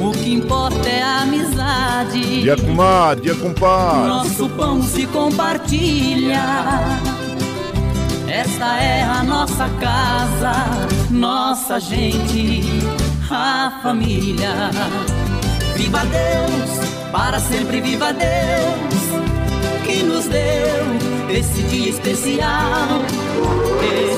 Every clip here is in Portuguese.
o que importa é a amizade. Dia comadre, dia compadre. Nosso pão se compartilha. Esta é a nossa casa, nossa gente, a família. Viva Deus, para sempre viva Deus, que nos deu esse dia especial. Esse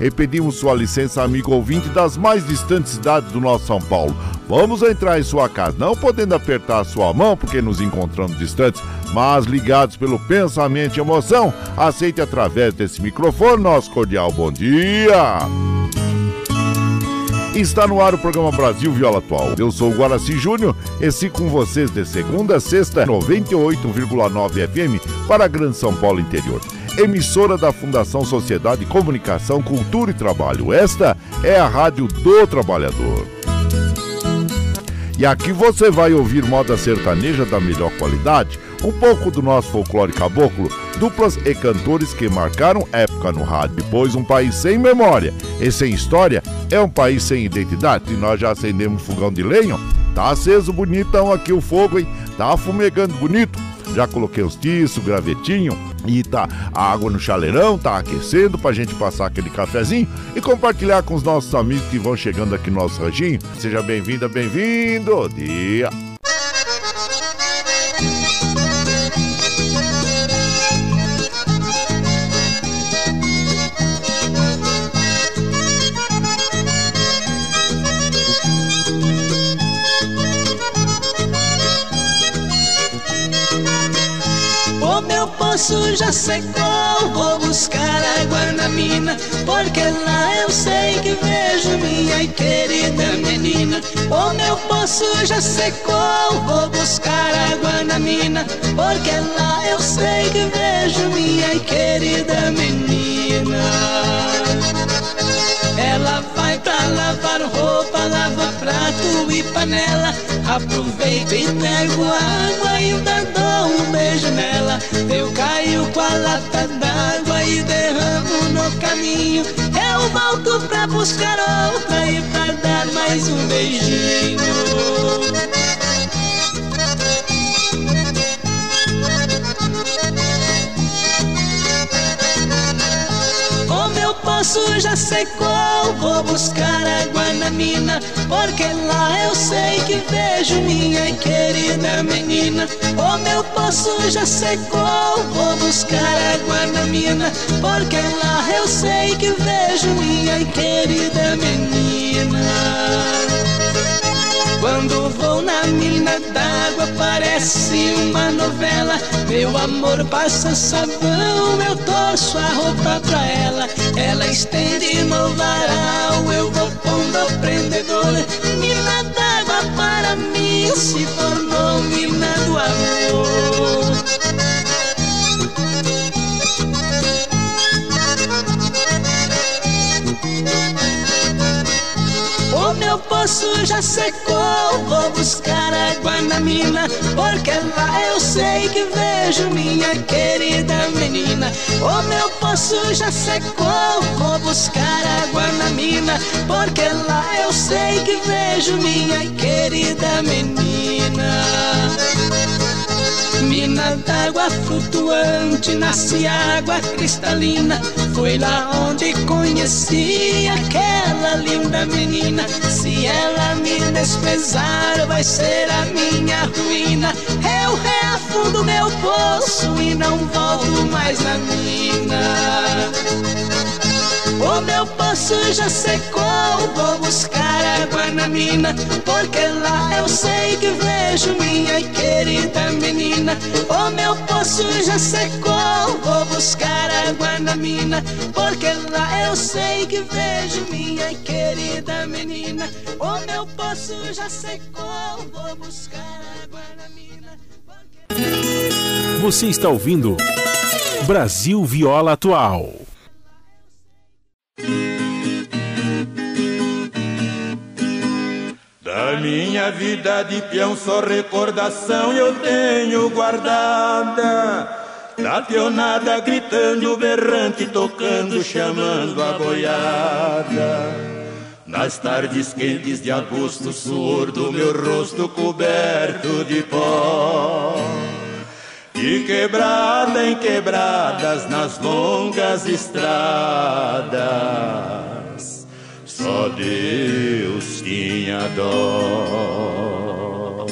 e pedimos sua licença, amigo ouvinte das mais distantes cidades do nosso São Paulo. Vamos entrar em sua casa, não podendo apertar sua mão porque nos encontramos distantes, mas ligados pelo pensamento e emoção. Aceite através desse microfone nosso cordial bom dia. Está no ar o programa Brasil Viola Atual. Eu sou o Guaraci Júnior e sigo com vocês de segunda a sexta, 98,9 FM para a Grande São Paulo Interior emissora da Fundação Sociedade, Comunicação, Cultura e Trabalho. Esta é a Rádio do Trabalhador. E aqui você vai ouvir moda sertaneja da melhor qualidade, um pouco do nosso folclore caboclo, duplas e cantores que marcaram época no rádio. Pois um país sem memória e sem história é um país sem identidade. E nós já acendemos fogão de lenha, tá aceso bonitão aqui o fogo, hein? Tá fumegando bonito. Já coloquei os tiços, gravetinho e tá a água no chaleirão, tá aquecendo pra gente passar aquele cafezinho e compartilhar com os nossos amigos que vão chegando aqui no nosso ranchinho. Seja bem-vinda, bem-vindo. Dia. Poço já secou, vou buscar água na mina, porque lá eu sei que vejo minha querida menina. O meu poço já secou, vou buscar água na mina, porque lá eu sei que vejo minha querida menina. Ela vai pra lavar roupa, lava prato e panela. Aproveito e pego água, ainda dou um beijo nela. Eu caio com a lata d'água e derramo no caminho. Eu volto pra buscar outra e pra dar mais um beijinho. Já secou, vou buscar água na mina, porque lá eu sei que vejo minha querida menina. O meu poço já secou, vou buscar água na mina, porque lá eu sei que vejo minha querida menina. Quando vou na mina d'água parece uma novela. Meu amor passa sabão, eu torço a roupa pra ela. Ela estende no varal, eu vou pondo prendedor Mina d'água para mim se tornou já secou, vou buscar água na mina, porque lá eu sei que vejo minha querida menina. O meu poço já secou, vou buscar água na mina, porque lá eu sei que vejo minha querida menina. Mina d'água flutuante, nasce água cristalina. Foi lá onde conheci aquela linda menina. Se ela me desprezar, vai ser a minha ruína. Eu reafundo meu poço e não volto mais na mina. O meu poço já secou, vou buscar água na mina, porque lá eu sei que vejo minha querida menina. O meu poço já secou, vou buscar água na mina, porque lá eu sei que vejo minha querida menina. O meu poço já secou, vou buscar água na mina. Porque... Você está ouvindo Brasil Viola Atual. Da minha vida de peão só recordação eu tenho guardada. Da peonada gritando, berrante, tocando, chamando a boiada. Nas tardes quentes de agosto, suor do meu rosto coberto de pó. De quebrada em quebradas nas longas estradas, só Deus tinha dó.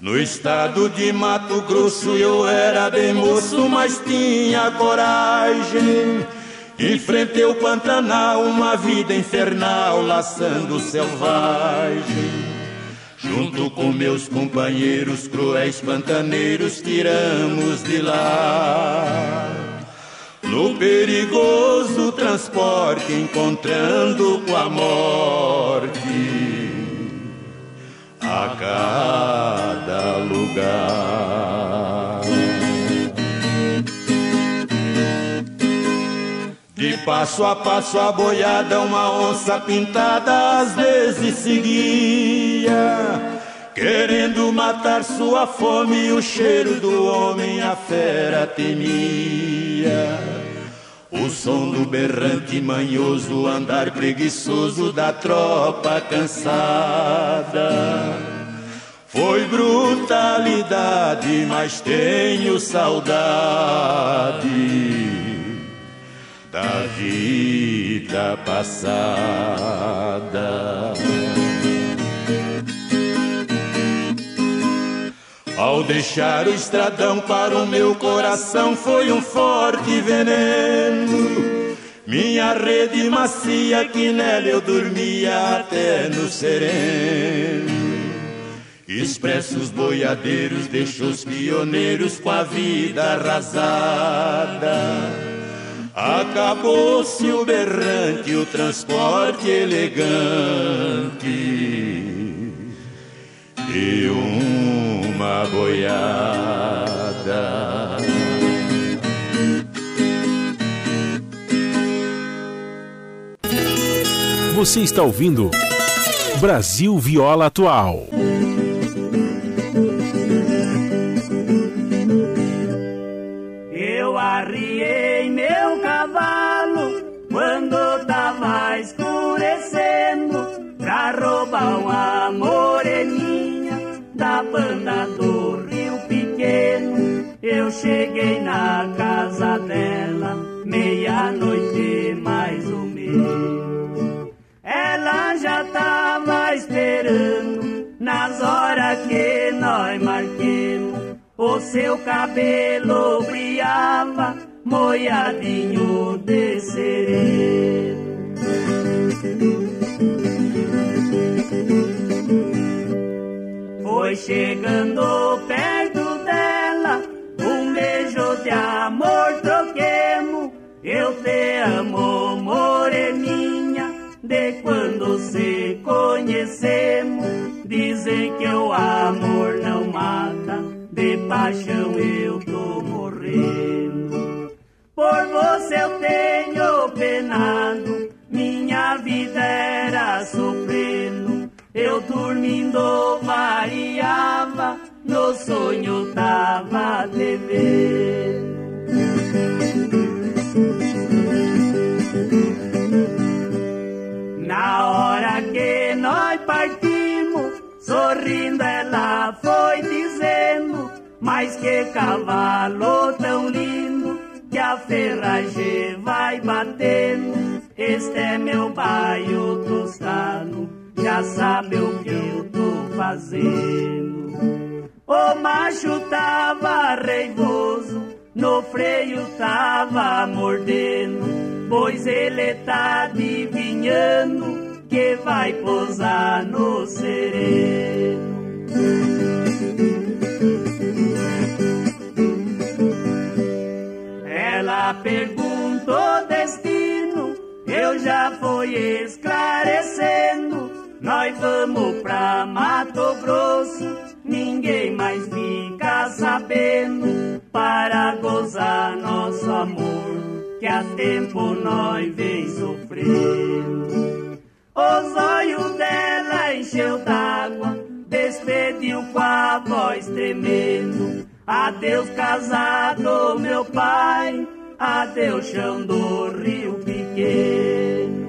No estado de Mato Grosso eu era bem moço, mas tinha coragem. Enfrentei o Pantanal, uma vida infernal, laçando selvagem. Junto com meus companheiros cruéis pantaneiros, tiramos de lá. No perigoso transporte, encontrando com a morte a cada lugar. De passo a passo a boiada, uma onça pintada às vezes seguia, querendo matar sua fome, o cheiro do homem a fera temia. O som do berrante manhoso, andar preguiçoso da tropa cansada. Foi brutalidade, mas tenho saudade da vida passada. Ao deixar o estradão para o meu coração foi um forte veneno. Minha rede macia que nela eu dormia até no sereno. Expressos boiadeiros deixou os pioneiros com a vida arrasada. Acabou-se o berrante, o transporte elegante e uma boiada. Você está ouvindo Brasil Viola Atual. Eu arriei meu cavalo quando tava escurecendo pra roubar uma moreninha da banda do Rio Pequeno. Eu cheguei na casa dela meia-noite mais ou menos. Ela já tava esperando nas horas que nós marquemos. O seu cabelo brilhava, moiadinho de sereno. Foi chegando perto dela, um beijo de amor troquemos. Eu te amo, moreninha, de quando se conhecemos. Dizem que o amor não mata, de paixão eu tô morrendo. Por você eu tenho penado, minha vida era sofrendo. Eu dormindo variava, no sonho tava te. Na hora que nós partimos, sorrindo ela foi dizendo, mas que cavalo tão lindo, que a ferragem vai batendo. Este é meu baio tostado, já sabe o que eu tô fazendo. O macho tava reivoso, no freio tava mordendo, pois ele tá adivinhando que vai pousar no sereno. Ela perguntou destino, eu já fui esclarecendo. Nós vamos pra Mato Grosso, ninguém mais fica sabendo. Para gozar nosso amor, que há tempo nós vem sofrendo. Os olhos dela encheu d'água, despediu com a voz tremendo. Adeus casado, meu pai, adeus chão do rio pequeno.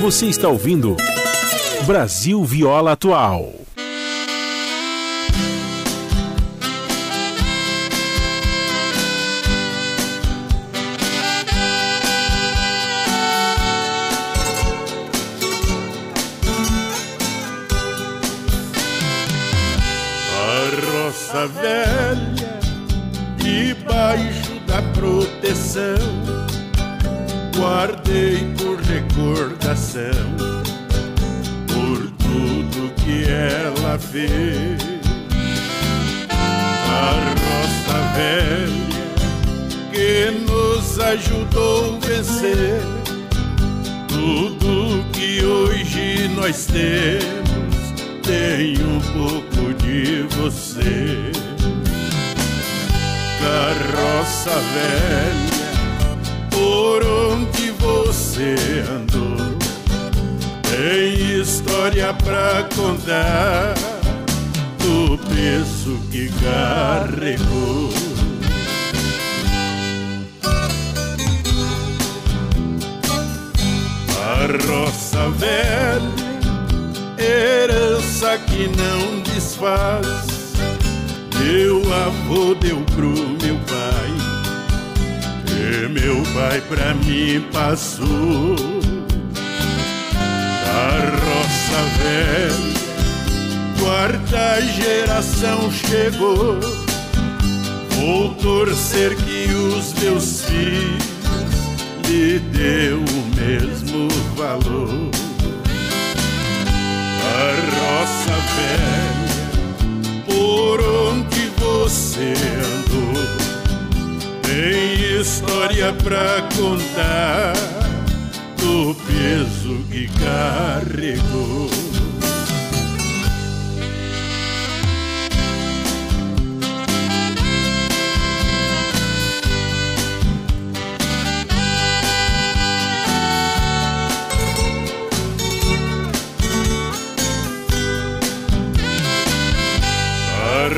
Você está ouvindo Brasil Viola Atual. Roça velha, debaixo da proteção, guardei por recordação, por tudo que ela fez. A roça velha que nos ajudou a vencer tudo que hoje nós temos tem um pouco de você. Carroça velha, por onde você andou, tem história pra contar do preço que carregou. A roça velha herança que não desfaz. Meu avô deu pro meu pai, e meu pai pra mim passou. Da roça velha, quarta geração chegou. Vou torcer que os meus filhos lhe deu o mesmo valor a roça velha por onde você andou tem história pra contar do peso que carregou.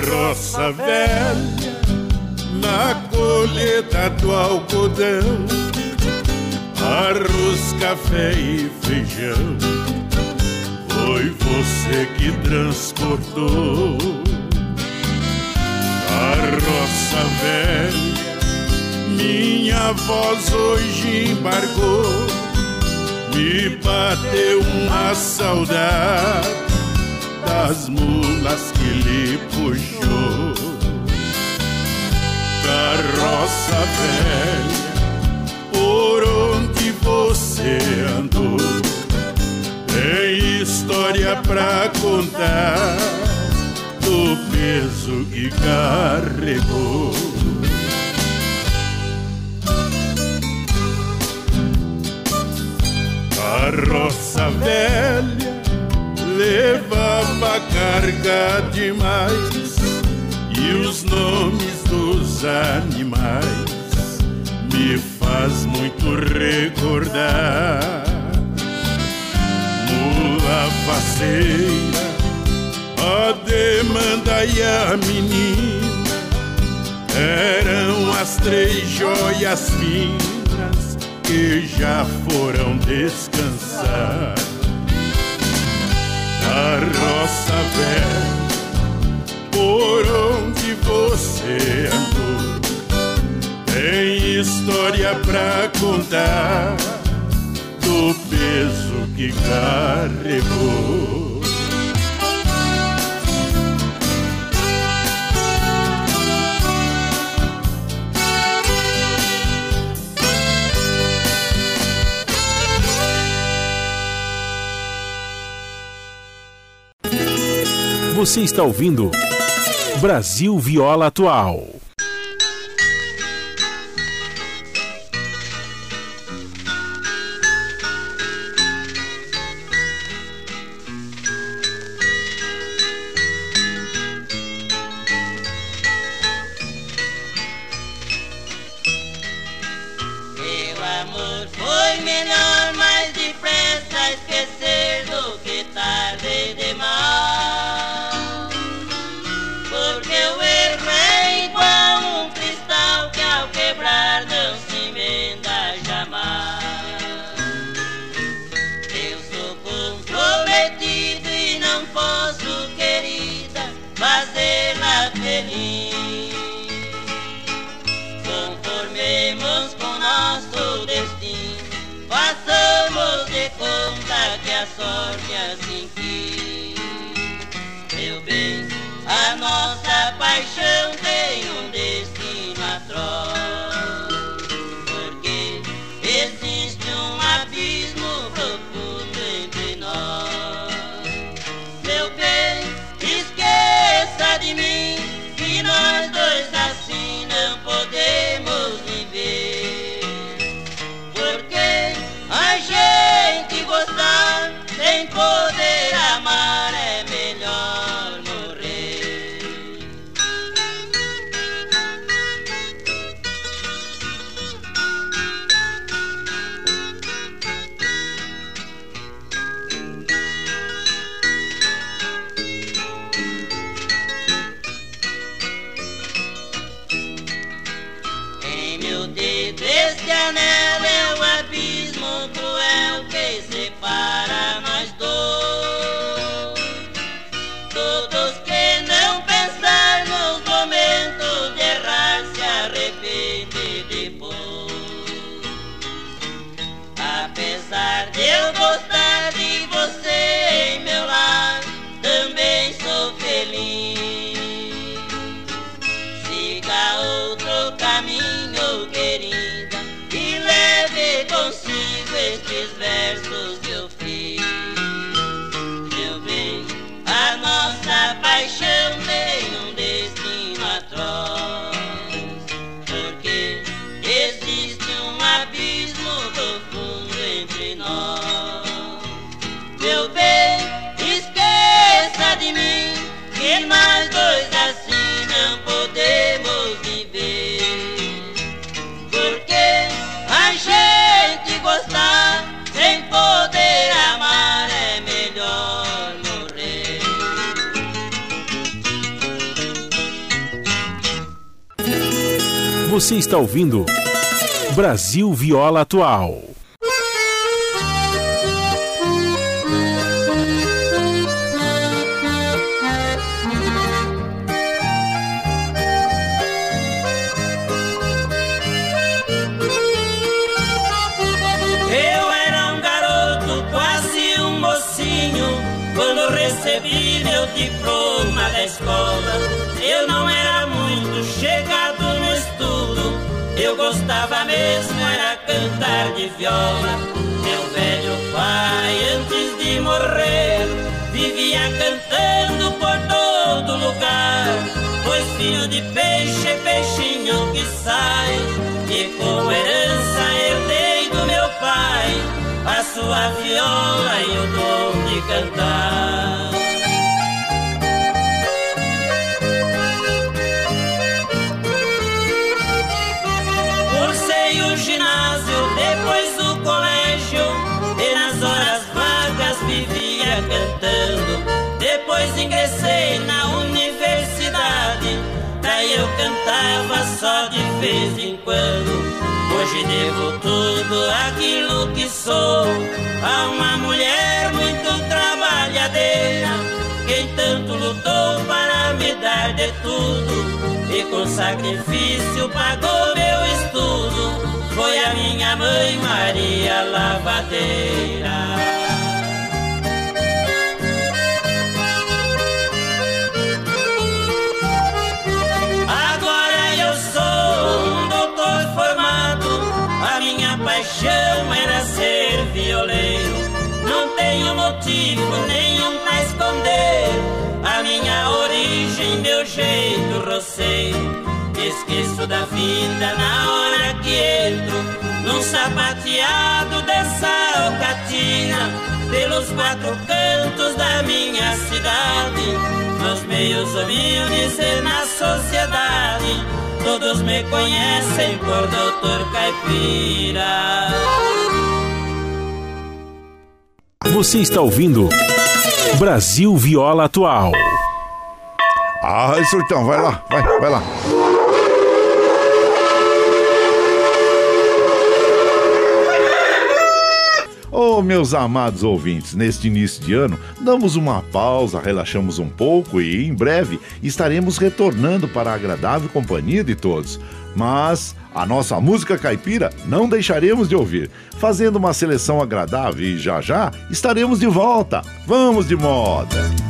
roça velha na colheita do algodão, arroz, café e feijão. Foi você que transportou a roça velha. Minha voz hoje embargou, me bateu uma saudade das mulas que lhe puxou. Carroça velha, por onde você andou, tem história pra contar do peso que carregou. Carroça velha levava carga demais e os nomes dos animais me faz muito recordar. Mula faceira, a demanda e a menina eram as três joias finas que já foram descansar. A roça velha por onde você andou. Tem história pra contar do peso que carregou. Você está ouvindo Brasil Viola Atual. Brasil Viola Atual. Devo tudo aquilo que sou a uma mulher muito trabalhadeira. Quem tanto lutou para me dar de tudo e com sacrifício pagou meu estudo. Foi a minha mãe Maria Lavadeira. Tenho motivo nenhum pra esconder a minha origem, meu jeito roceiro. Esqueço da vida na hora que entro num sapateado dessa alcatina pelos quatro cantos da minha cidade, nos meios humildes e na sociedade Todos me conhecem por Doutor Caipira. Você está ouvindo Brasil Viola Atual. Ah, surtão, vai lá, vai, vai lá. Oh, meus amados ouvintes, neste início de ano, damos uma pausa, relaxamos um pouco e em breve estaremos retornando para a agradável companhia de todos. Mas a nossa música caipira não deixaremos de ouvir, fazendo uma seleção agradável e já já estaremos de volta. Vamos de moda!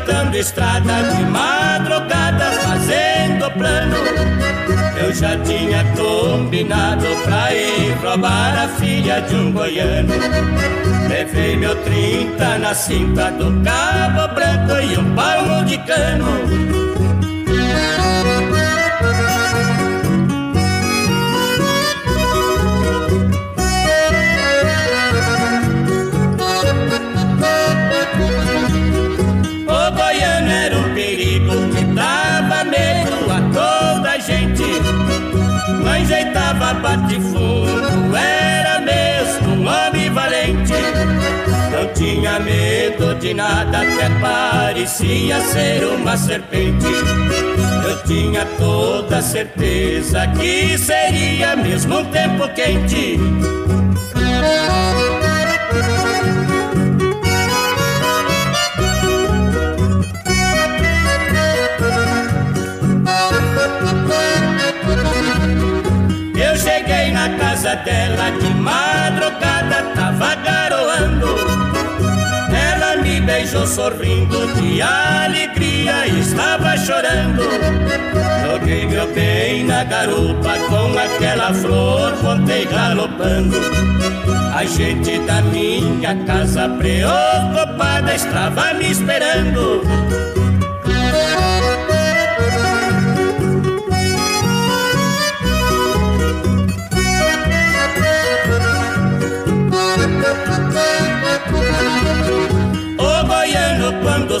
Cortando estrada de madrugada, fazendo plano. Eu já tinha combinado pra ir roubar a filha de um goiano. Levei meu trinta na cinta do cabo branco e um palmo de cano. Tinha medo de nada, até parecia ser uma serpente. Eu tinha toda certeza que seria mesmo um tempo quente. casa dela de beijou sorrindo de alegria estava chorando. Joguei meu bem na garupa com aquela flor, voltei galopando. A gente da minha casa preocupada estava me esperando.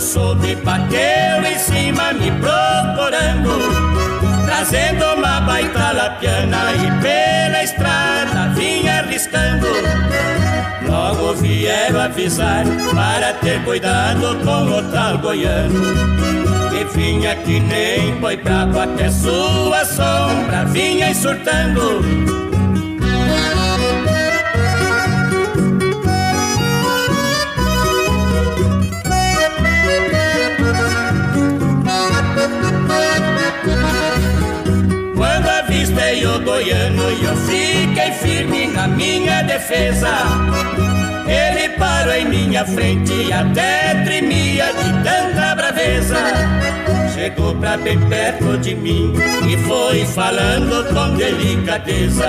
Quando soube, bateu em cima me procurando, trazendo uma baita lapiana e pela estrada vinha arriscando. Logo vieram avisar para ter cuidado com o tal goiano. Que vinha que nem boi bravo até sua sombra vinha insultando. O goiano e eu fiquei firme na minha defesa. Ele parou em minha frente e até tremia de tanta braveza. Chegou pra bem perto de mim e foi falando com delicadeza.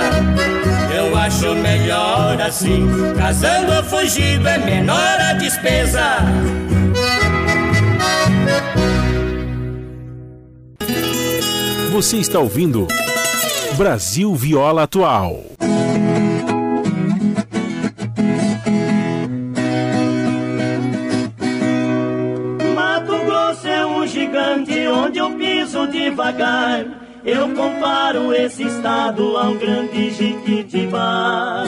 Eu acho melhor assim, casando fugido é menor a despesa. Você está ouvindo Brasil Viola Atual. Mato Grosso é um gigante onde eu piso devagar. Eu comparo esse estado a um grande jiquitibá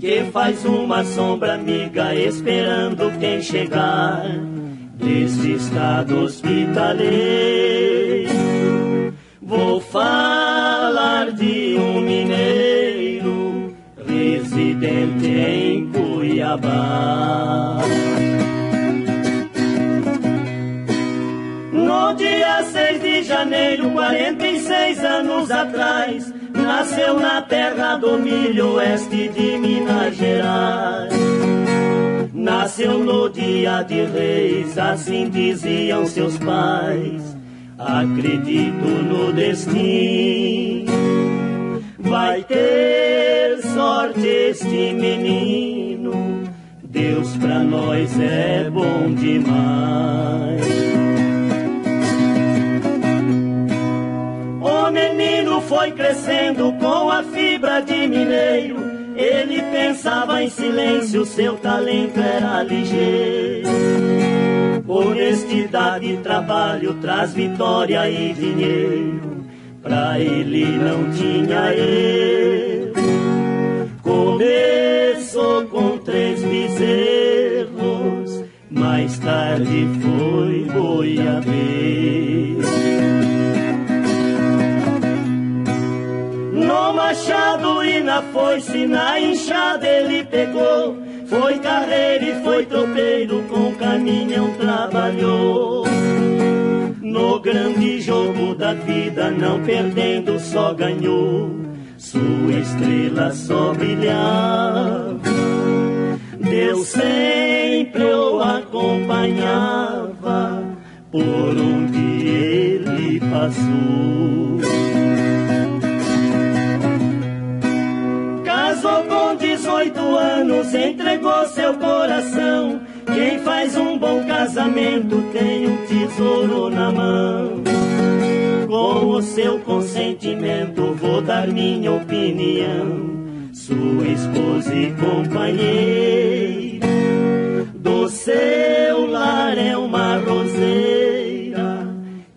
que faz uma sombra amiga esperando quem chegar desse estado hospitaleiro. Vou falar Cuiabá. No dia 6 de janeiro, 46 anos atrás, nasceu na terra do milho oeste de Minas Gerais. Nasceu no dia de reis, assim diziam seus pais acredito no destino. Vai ter sorte este menino, Deus pra nós é bom demais. menino foi crescendo com a fibra de mineiro. Ele pensava em silêncio, seu talento era ligeiro. Honestidade e trabalho traz vitória e dinheiro. Pra ele não tinha erro. Com três bezerros, mais tarde foi boiadeiro. No machado e na foice, na enxada ele pegou. Foi carreira e foi tropeiro, com caminhão trabalhou. No grande jogo da vida, não perdendo, só ganhou. Sua estrela só brilhava. Deus sempre o acompanhava por onde ele passou. Casou com 18 anos, entregou seu coração. Quem faz um bom casamento tem um tesouro na mão. Com o seu consentimento, vou dar minha opinião. Sua esposa e companheira, do seu lar é uma roseira,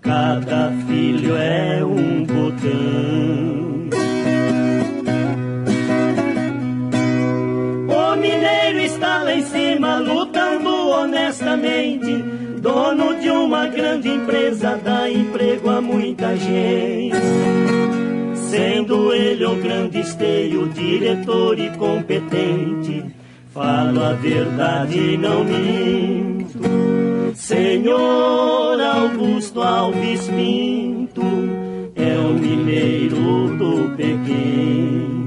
cada filho é um botão. O mineiro está lá em cima, lutando honestamente, dono de uma grande empresa, dá emprego a muita gente. Sendo ele o grande esteio, diretor e competente, falo a verdade e não minto. Senhor Augusto Alves Pinto é o mineiro do Pequim.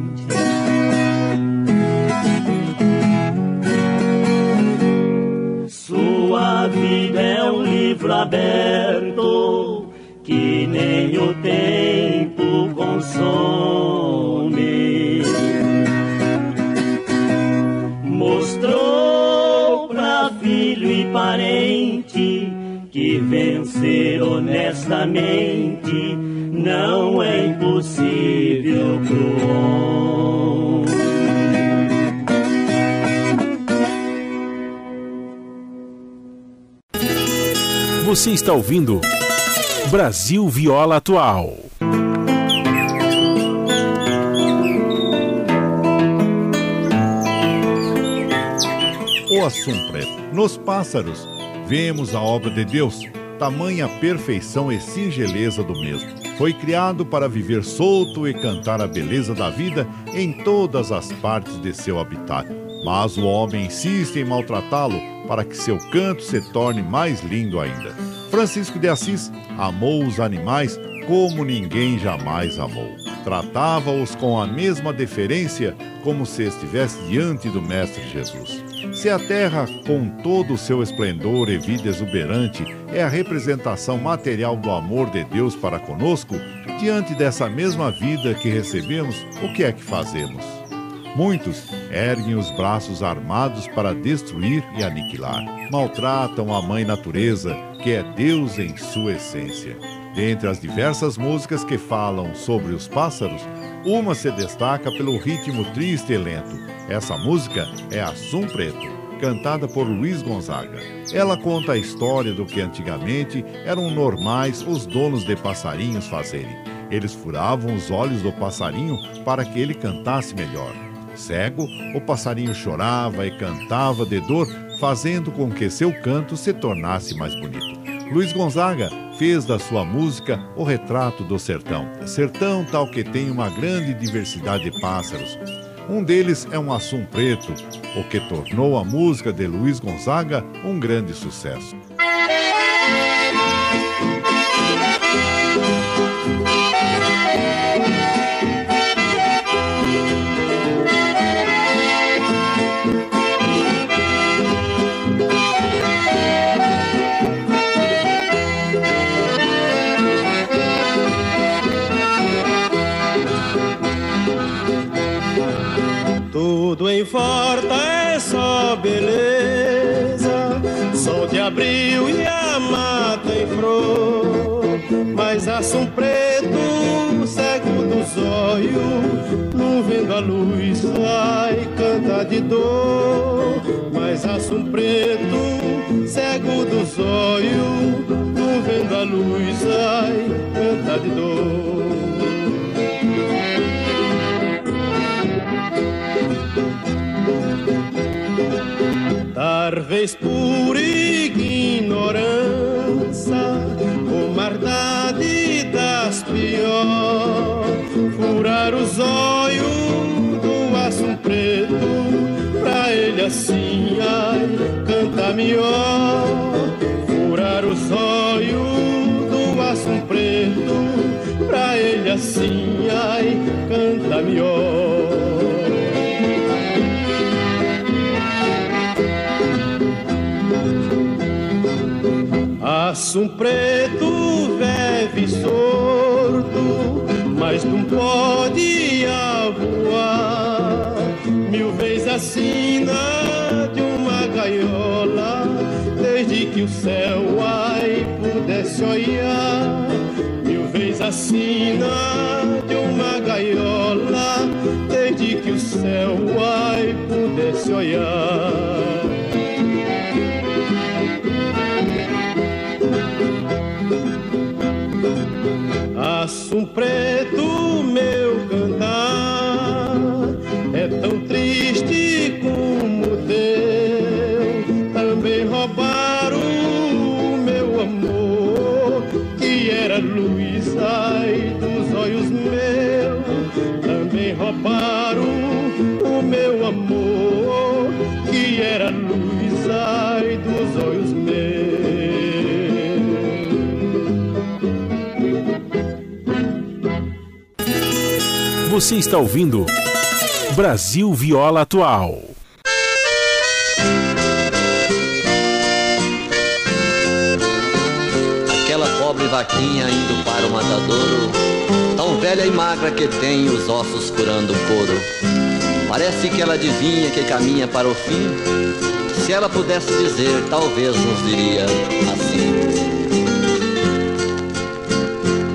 Livro aberto que nem o tempo consome. Mostrou pra filho e parente que vencer honestamente não é impossível pro homem. Você está ouvindo Brasil Viola Atual. O Assum Preto. Nos pássaros, vemos a obra de Deus, tamanha perfeição e singeleza do mesmo. Foi criado para viver solto e cantar a beleza da vida em todas as partes de seu habitat. Mas o homem insiste em maltratá-lo para que seu canto se torne mais lindo ainda. Francisco de Assis amou os animais como ninguém jamais amou. Tratava-os com a mesma deferência como se estivesse diante do Mestre Jesus. Se a terra, com todo o seu esplendor e vida exuberante, é a representação material do amor de Deus para conosco, diante dessa mesma vida que recebemos, o que é que fazemos? Muitos erguem os braços armados para destruir e aniquilar. Maltratam a mãe natureza, que é Deus em sua essência. Dentre as diversas músicas que falam sobre os pássaros, uma se destaca pelo ritmo triste e lento. Essa música é Assum Preto, cantada por Luiz Gonzaga. Ela conta a história do que antigamente eram normais os donos de passarinhos fazerem. Eles furavam os olhos do passarinho para que ele cantasse melhor. Cego, o passarinho chorava e cantava de dor, fazendo com que seu canto se tornasse mais bonito. Luiz Gonzaga fez da sua música o retrato do sertão. Sertão tal que tem uma grande diversidade de pássaros. Um deles é um assum preto, o que tornou a música de Luiz Gonzaga um grande sucesso. Assum preto, cego zóio, não vendo a luz, ai, canta de dor. Mas aço preto, cego do zóio, não vendo a luz, ai, canta de dor. Talvez por ignorância, assim, ai, canta melhor. Furar os olhos do aço preto, pra ele assim, ai, canta melhor. Aço preto vive sordo, mas não pode voar. Mil vezes assina de uma gaiola, desde que o céu ai pudesse olhar. Mil vezes assina de uma gaiola, desde que o céu ai pudesse olhar. Você está ouvindo Brasil Viola Atual. Aquela pobre vaquinha indo para o matadouro, tão velha e magra que tem os ossos furando o couro. Parece que ela adivinha que caminha para o fim. Se ela pudesse dizer, talvez nos diria assim.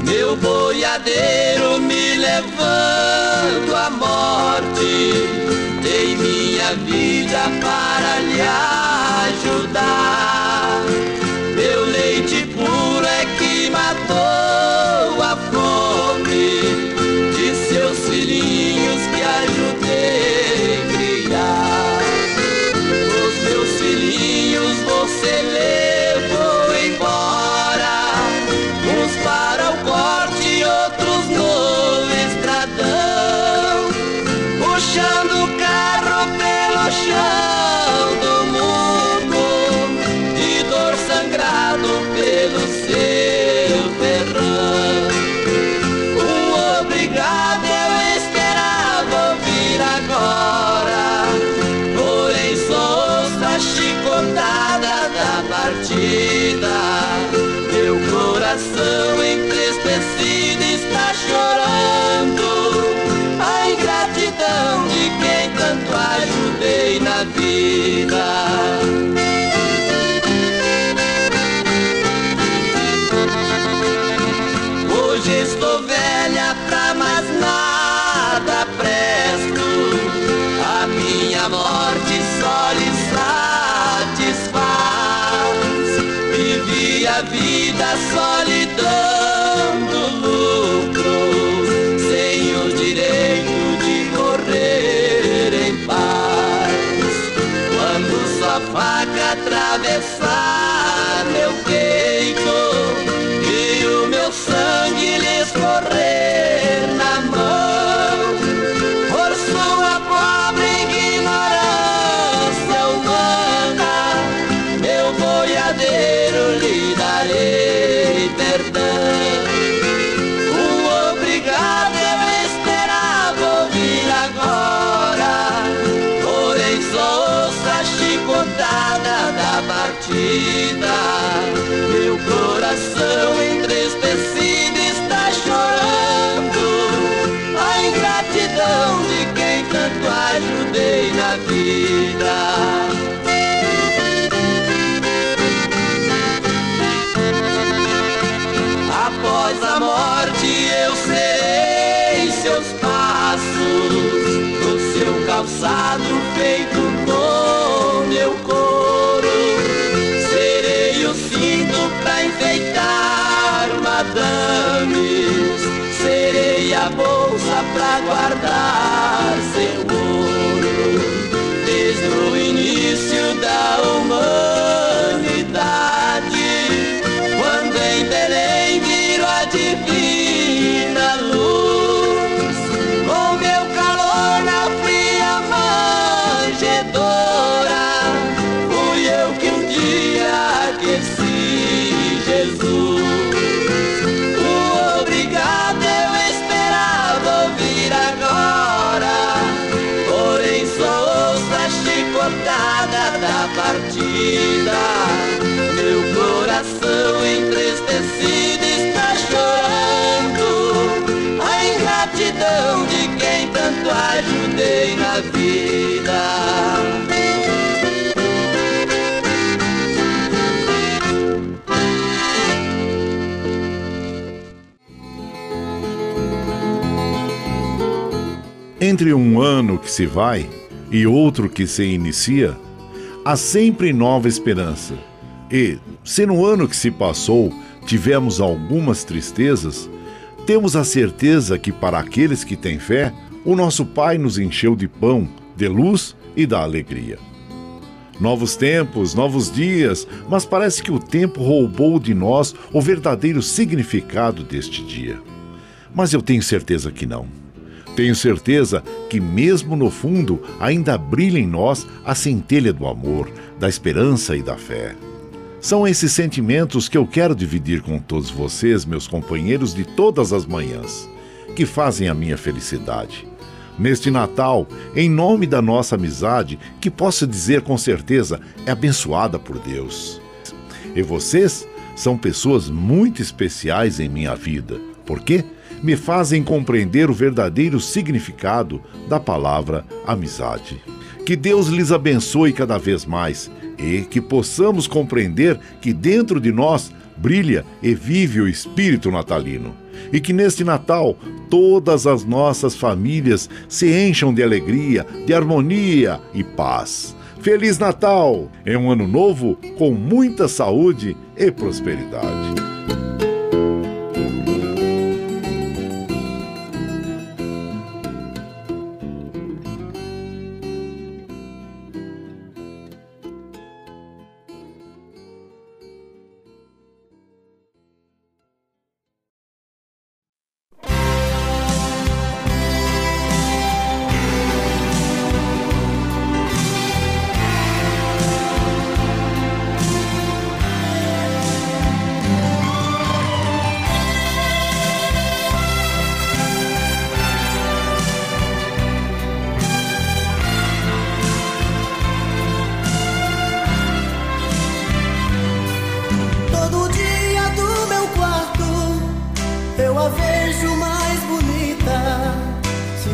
Meu boiadeiro levando à morte, dei minha vida para lhe ajudar. Meu leite puro é que matou vida. Vida. Entre um ano que se vai e outro que se inicia, há sempre nova esperança. E, se no ano que se passou tivemos algumas tristezas, temos a certeza que para aqueles que têm fé, o nosso Pai nos encheu de pão, de luz e da alegria. Novos tempos, novos dias, mas parece que o tempo roubou de nós o verdadeiro significado deste dia. Mas eu tenho certeza que não. Tenho certeza que, mesmo no fundo, ainda brilha em nós a centelha do amor, da esperança e da fé. São esses sentimentos que eu quero dividir com todos vocês, meus companheiros de todas as manhãs, que fazem a minha felicidade. Neste Natal, em nome da nossa amizade, que posso dizer com certeza é abençoada por Deus. E vocês são pessoas muito especiais em minha vida. Por quê? Me fazem compreender o verdadeiro significado da palavra amizade. Que Deus lhes abençoe cada vez mais e que possamos compreender que dentro de nós brilha e vive o espírito natalino. E que neste Natal todas as nossas famílias se encham de alegria, de harmonia e paz. Feliz Natal! É um ano novo com muita saúde e prosperidade.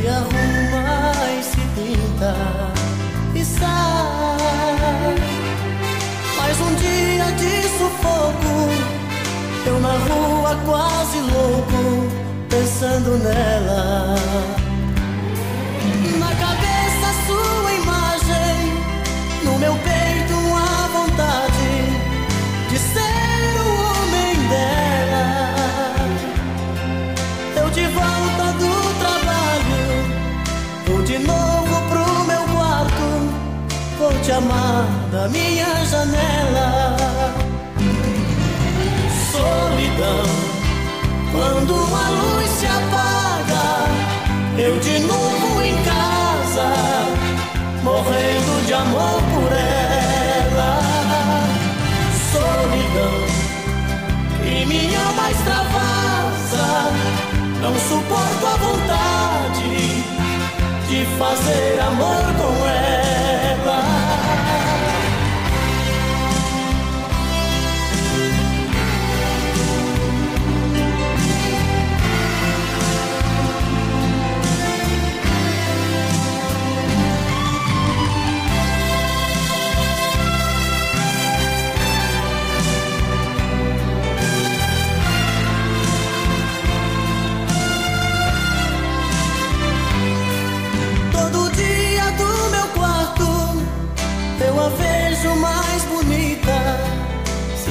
Arruma e se pinta e sai. Mais um dia de sufoco, eu na rua quase louco, pensando nela. Te amar da minha janela. Solidão, quando a luz se apaga, eu de novo em casa, morrendo de amor por ela solidão que me ama extravasa. Não suporto a vontade de fazer amor com ela.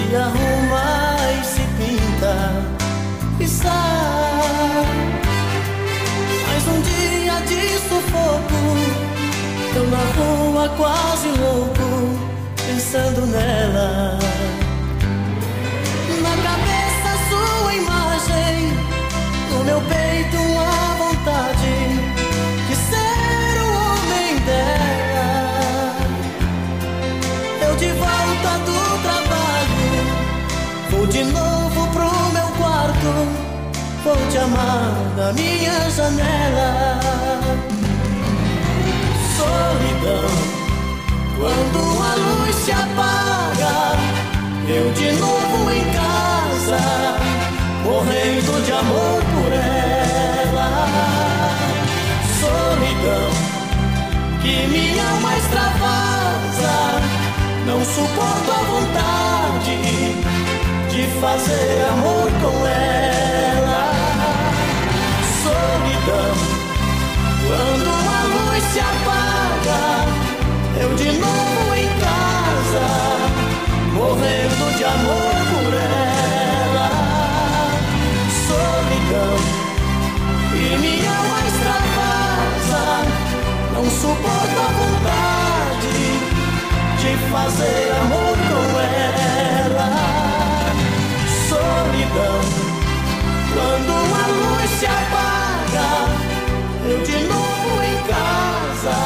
Se arruma e se pinta e sai. Mais um dia de sufoco. Eu na rua quase louco, pensando nela. Na cabeça sua imagem, no meu peito a te minha janela. Solidão, quando a luz se apaga, eu de novo em casa, morrendo de amor por ela. Solidão, que minha alma extravasa, não suporto a vontade de fazer amor com ela Quando a luz se apaga, eu de novo em casa, morrendo de amor por ela. Solidão e minha alma extravasa, não suporto a vontade de fazer amor com ela. Solidão. Quando a luz se apaga, eu de novo em casa,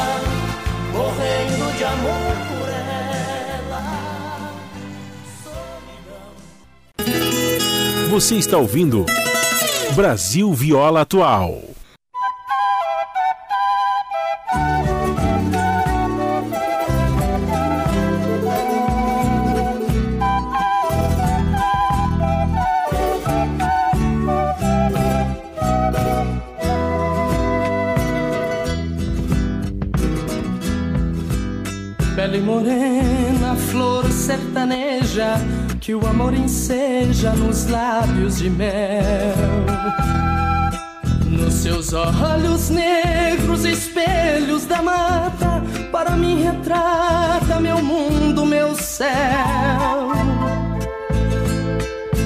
morrendo de amor por ela. Você está ouvindo Brasil Viola Atual. Pele morena, flor sertaneja, que o amor enseja nos lábios de mel. Nos seus olhos negros, espelhos da mata, para mim retrata meu mundo, meu céu.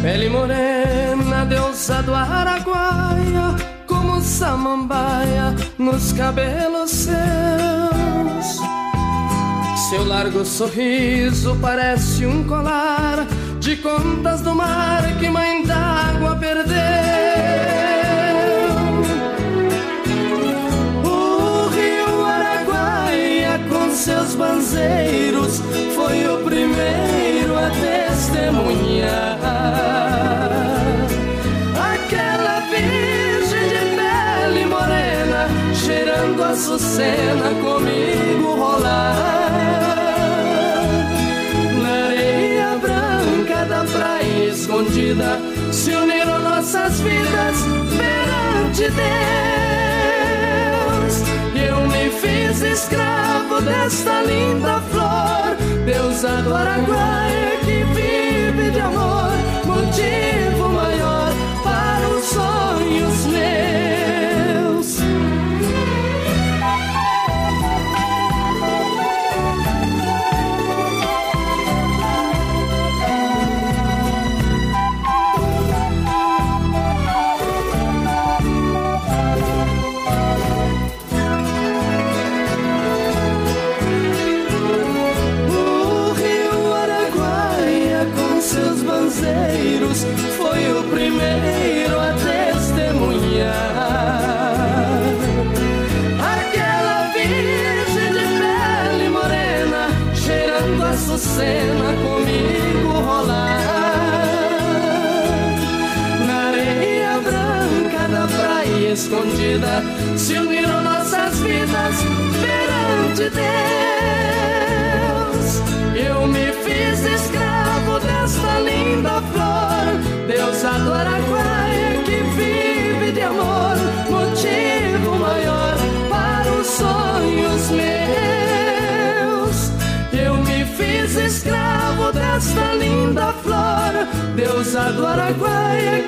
Pele morena, deusa do Araguaia, como samambaia nos cabelos seus. Seu largo sorriso parece um colar de contas do mar que mãe d'água perdeu. O rio Araguaia com seus banzeiros foi o primeiro a testemunhar aquela virgem de pele morena cheirando açucena comigo rolar. Escondida se uniram nossas vidas perante Deus. Eu me fiz escravo desta linda flor, deusa do Araguaia que vive de amor, motivo maior para os sonhos meus. Escondida se uniram nossas vidas perante Deus. Eu me fiz escravo desta linda flor, deusa do Araguaia que vive de amor, motivo maior para os sonhos meus. Eu me fiz escravo desta linda flor, deusa do Araguaia que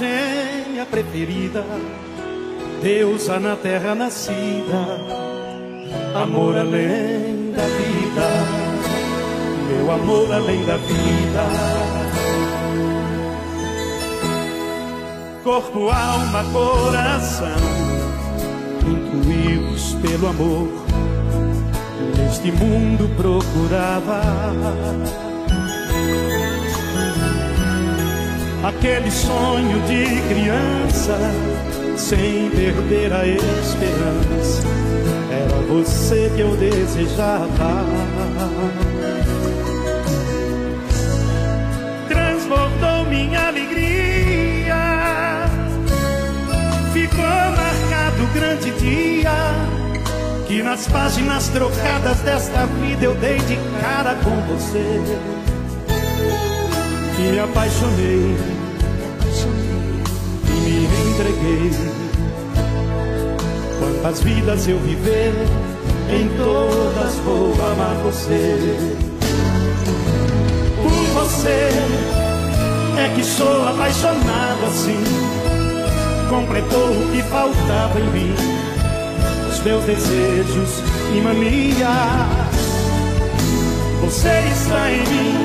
Gêmea preferida, deusa na terra nascida, amor além da vida, meu amor além da vida. Corpo, alma, coração incluídos pelo amor, neste mundo procurava aquele sonho de criança, sem perder a esperança. Era você que eu desejava. Transbordou minha alegria, ficou marcado o grande dia. Que nas páginas trocadas desta vida eu dei de cara com você e me apaixonei entreguei. Quantas vidas eu viver, em todas vou amar você. Por você é que sou apaixonado assim. Completou o que faltava em mim, os meus desejos e manias. Você está em mim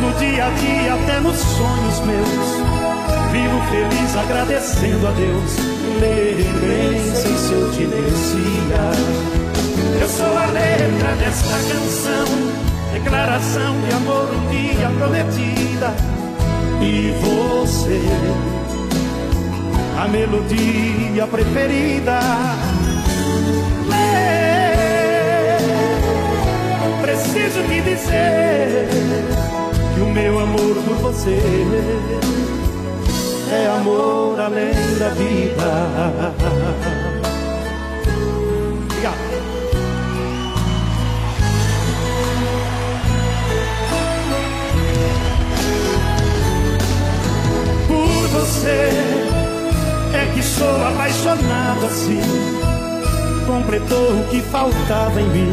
no dia a dia, até nos sonhos meus. Vivo feliz agradecendo a Deus. Lembrei sem se eu te merecia. Eu sou a letra desta canção, declaração de amor um dia prometida. E você, a melodia preferida. Preciso te dizer que o meu amor por você é amor além da vida. Obrigado. Por você é que sou apaixonado assim. Completou o que faltava em mim,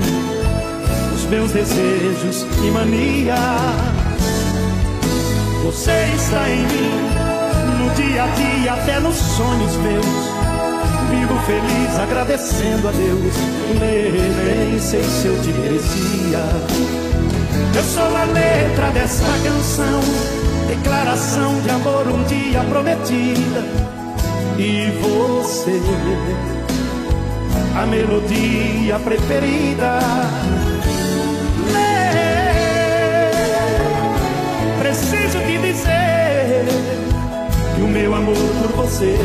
os meus desejos e manias. Você está em mim, no dia a dia, até nos sonhos meus. Vivo feliz agradecendo a Deus, nem, sei se eu te merecia. Eu sou a letra dessa canção, declaração de amor um dia prometida. E você, a melodia preferida. O meu amor por você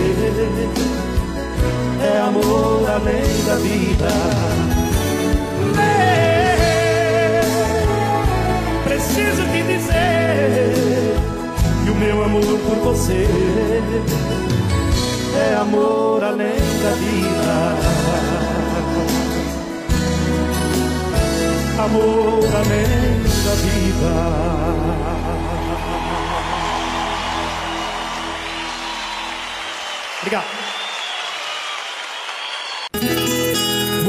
é amor além da vida. Preciso te dizer que o meu amor por você é amor além da vida. Amor além da vida.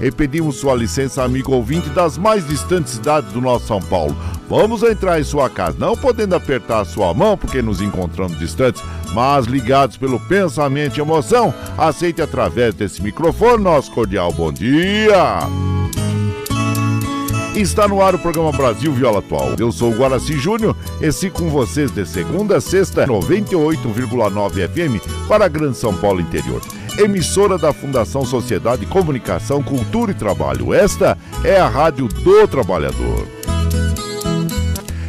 e pedimos sua licença, amigo ouvinte das mais distantes cidades do nosso São Paulo. Vamos entrar em sua casa, não podendo apertar sua mão porque nos encontramos distantes, mas ligados pelo pensamento e emoção. Aceite através desse microfone nosso cordial bom dia. Está no ar o programa Brasil Viola Atual. Eu sou o Guaraci Júnior e sigo com vocês de segunda a sexta, 98,9 FM para a Grande São Paulo Interior emissora da Fundação Sociedade, Comunicação, Cultura e Trabalho. Esta é a Rádio do Trabalhador.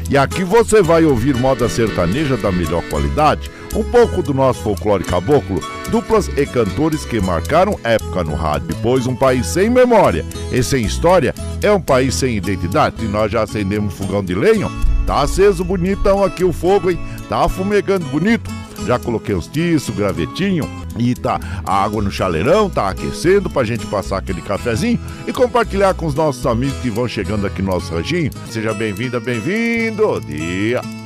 E aqui você vai ouvir moda sertaneja da melhor qualidade, um pouco do nosso folclore caboclo, duplas e cantores que marcaram época no rádio. Pois um país sem memória e sem história é um país sem identidade. E nós já acendemos fogão de lenha, tá aceso bonitão aqui o fogo, hein? Tá fumegando bonito. Já coloquei os tiços, gravetinho e tá a água no chaleirão, tá aquecendo pra gente passar aquele cafezinho e compartilhar com os nossos amigos que vão chegando aqui no nosso ranchinho. Seja bem-vinda, bem-vindo. Dia.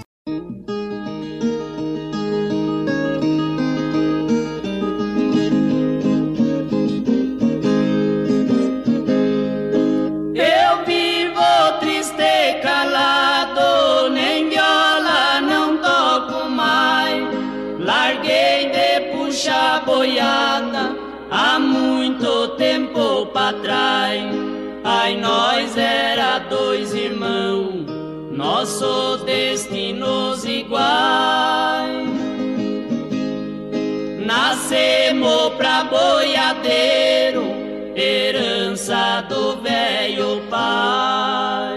Trás. Ai, nós era dois irmãos, nossos destinos iguais. Nascemos pra boiadeiro, herança do velho pai.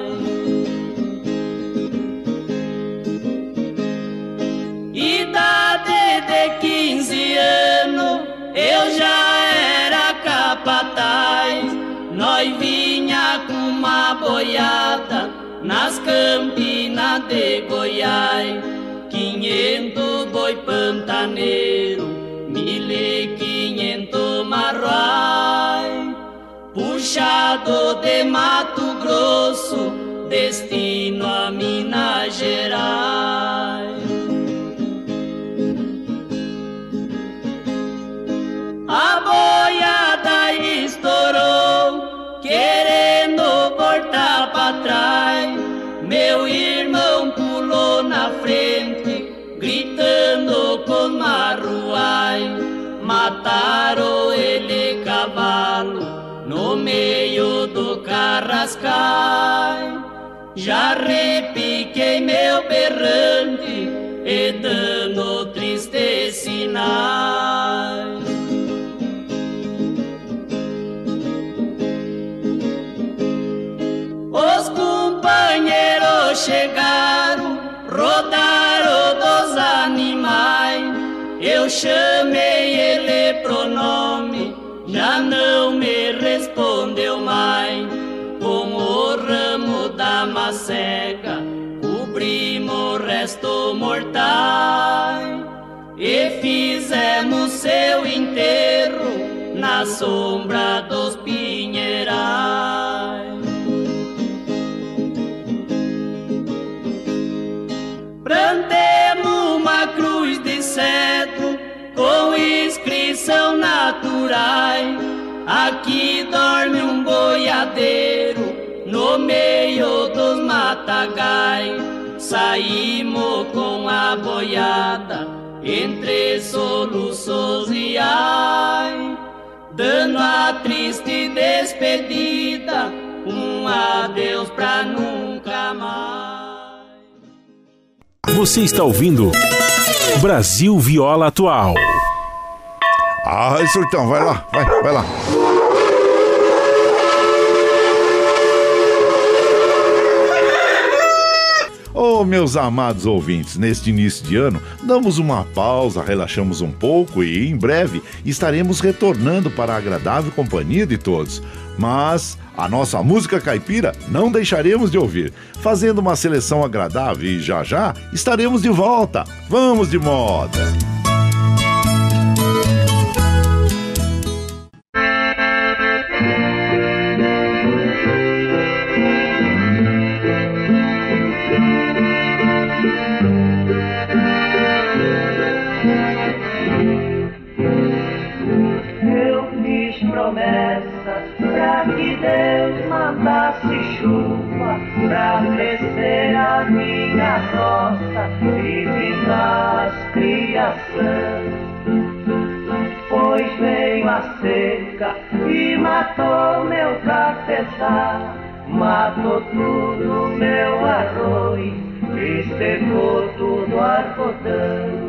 Nas campinas de Goiás. Quinhentos boi pantaneiro, mil e quinhentos marruai. Puxado de Mato Grosso, destino a Minas Gerais. Já repiquei meu berrante e dando tristes sinais. Os companheiros chegaram, rodaram dos animais. Eu chamei mortal. E fizemos seu enterro na sombra dos pinheirais. Plantemos uma cruz de cedro com inscrição naturais. Aqui dorme um boiadeiro no meio dos matagais. Saímos com a boiada entre soluços e ai, dando a triste despedida, um adeus pra nunca mais. Você está ouvindo Brasil Viola Atual. Ah, surtão, vai lá, vai, vai lá. Oh, meus amados ouvintes, neste início de ano, damos uma pausa, relaxamos um pouco e em breve estaremos retornando para a agradável companhia de todos. Mas a nossa música caipira não deixaremos de ouvir, fazendo uma seleção agradável e já já estaremos de volta. Vamos de moda! Pra crescer a minha roça e as criações. Pois veio a seca e matou meu cafezal, matou tudo meu arroz e secou tudo algodão.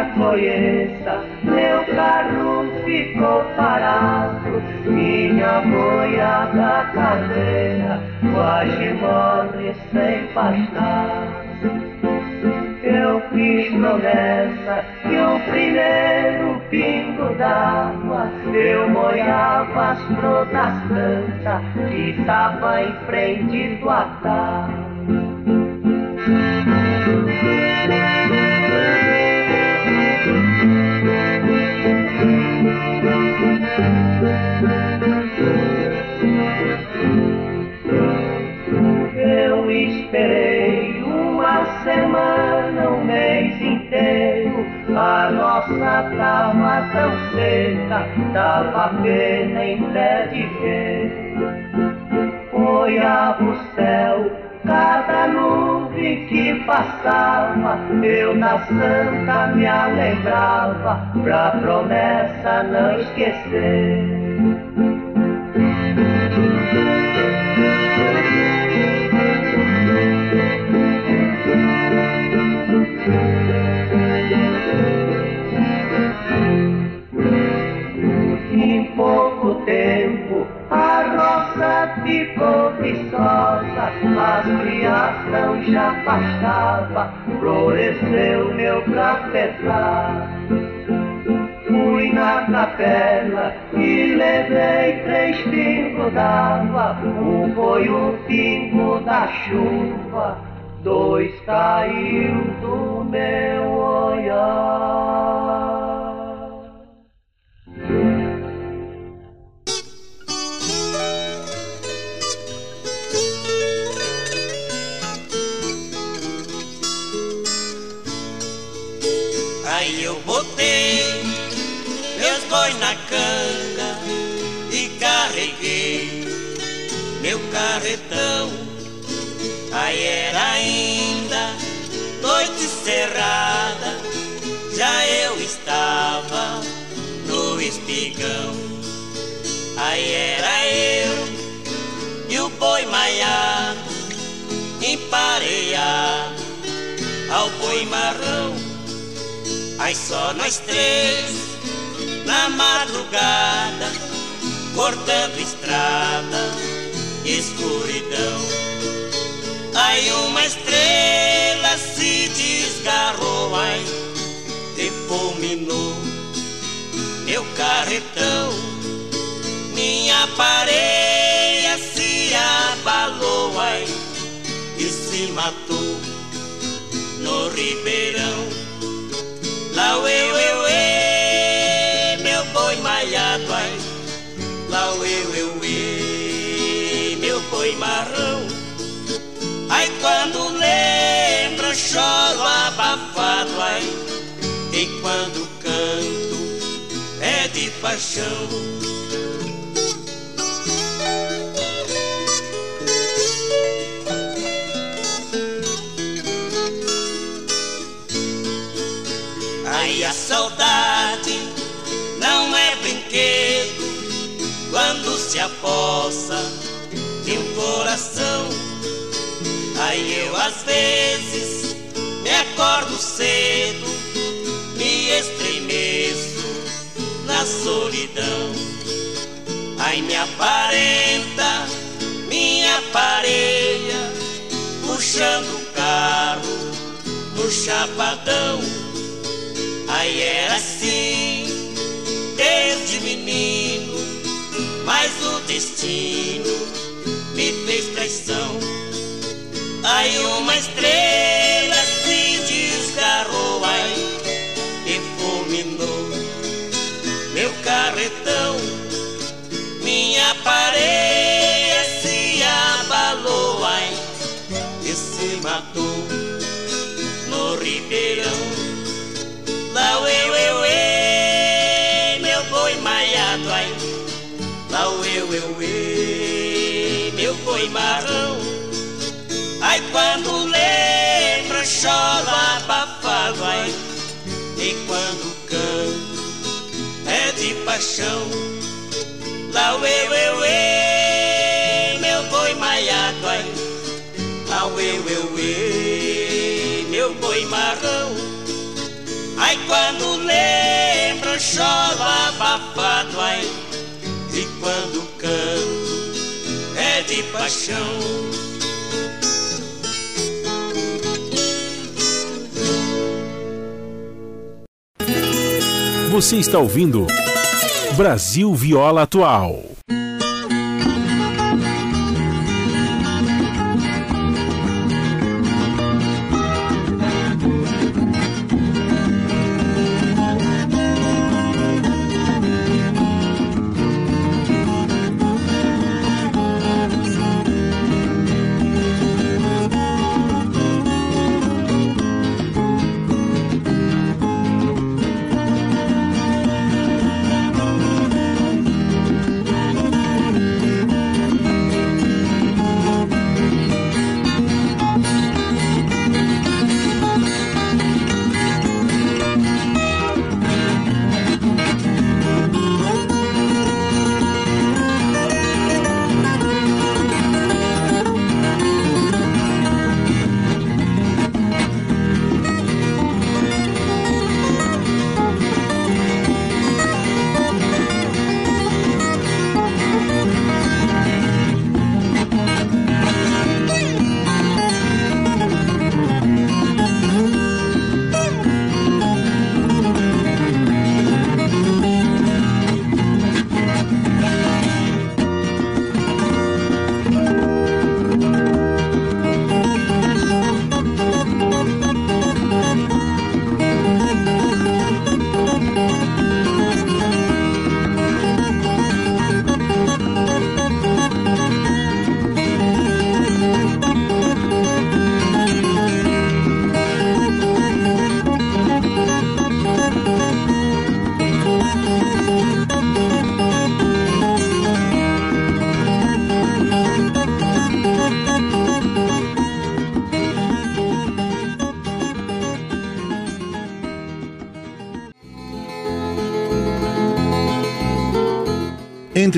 Nessa colheita, meu carro ficou parado, minha boiada cadeira quase morre sem pastar. Eu fiz promessa que o primeiro pingo d'água eu molhava as frutas tantas que estava em frente do altar. Seca, dava pena em pé de ver. Olhava o céu, cada nuvem que passava, eu na santa me lembrava, pra promessa não esquecer. Pastava, floresceu meu cafezal. Fui na capela e levei três pingos d'água, um foi o pingo da chuva, dois caiu do meu olhar. gavetão. Aí era ainda noite cerrada, já eu estava no espigão. Aí era eu e o boi maiado, empareado ao boi marrão. Aí só nós três, na madrugada, cortando estrada escuridão. Aí uma estrela se desgarrou, ai, defuminou meu carretão, minha pareia se abalou, ai, e se matou no ribeirão. Lá eu, eu, eu, ai, e quando canto é de paixão. Aí a saudade não é brinquedo quando se aposta de um coração. Aí eu às vezes acordo cedo, me estremeço na solidão. Ai, me aparenta, minha pareia, puxando o carro no chapadão. Ai, era assim, desde menino, mas o destino me fez traição. Ai, uma estrela boi marrão. Ai, quando lembro, choro abafado, ai, e quando canto é de paixão. Lá eu, eu, eu, meu boi maiado, ai. Lá eu, eu, eu, meu boi marrão. Ai, quando lembro, choro abafado, ai. E quando canto, é de paixão. Você está ouvindo Brasil Viola Atual.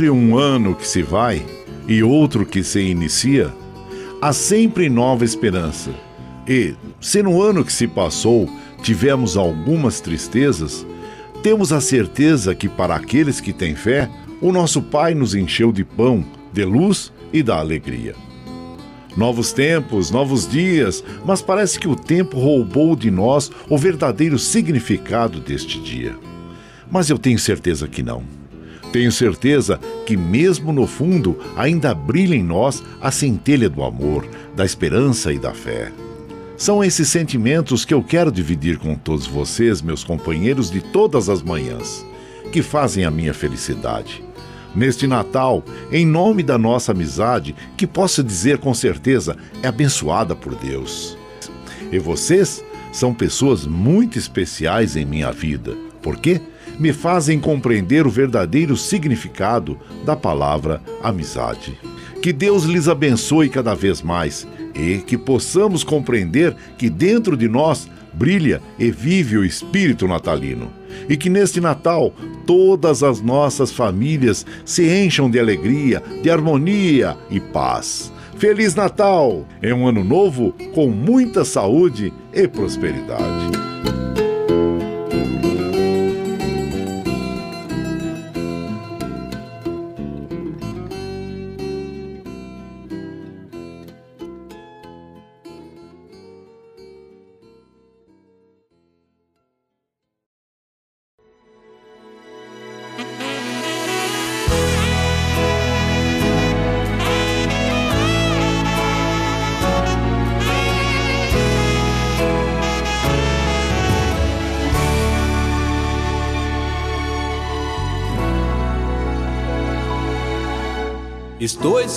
Entre um ano que se vai e outro que se inicia, há sempre nova esperança. E, se no ano que se passou tivemos algumas tristezas, temos a certeza que para aqueles que têm fé, o nosso Pai nos encheu de pão, de luz e da alegria. Novos tempos, novos dias, mas parece que o tempo roubou de nós o verdadeiro significado deste dia. Mas eu tenho certeza que não. Tenho certeza que, mesmo no fundo, ainda brilha em nós a centelha do amor, da esperança e da fé. São esses sentimentos que eu quero dividir com todos vocês, meus companheiros de todas as manhãs, que fazem a minha felicidade neste Natal, em nome da nossa amizade, que posso dizer com certeza é abençoada por Deus. E vocês são pessoas muito especiais em minha vida, porque me fazem compreender o verdadeiro significado da palavra amizade. Que Deus lhes abençoe cada vez mais e que possamos compreender que dentro de nós brilha e vive o espírito natalino. E que neste Natal todas as nossas famílias se encham de alegria, de harmonia e paz. Feliz Natal! É um ano novo com muita saúde e prosperidade.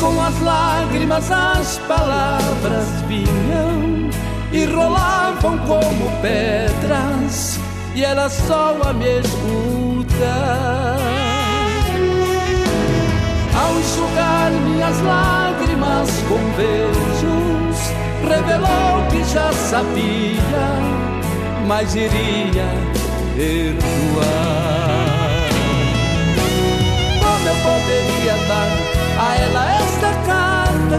Com as lágrimas as palavras vinham e rolavam como pedras, e era só a me escutar. Ao enxugar minhas lágrimas com beijos, revelou que já sabia, mas iria perdoar. Como eu poderia dar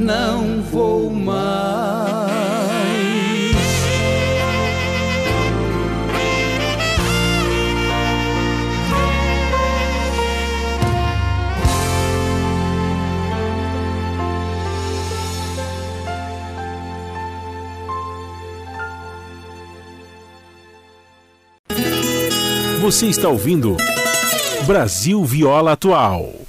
não vou mais. Você está ouvindo Brasil Viola Atual.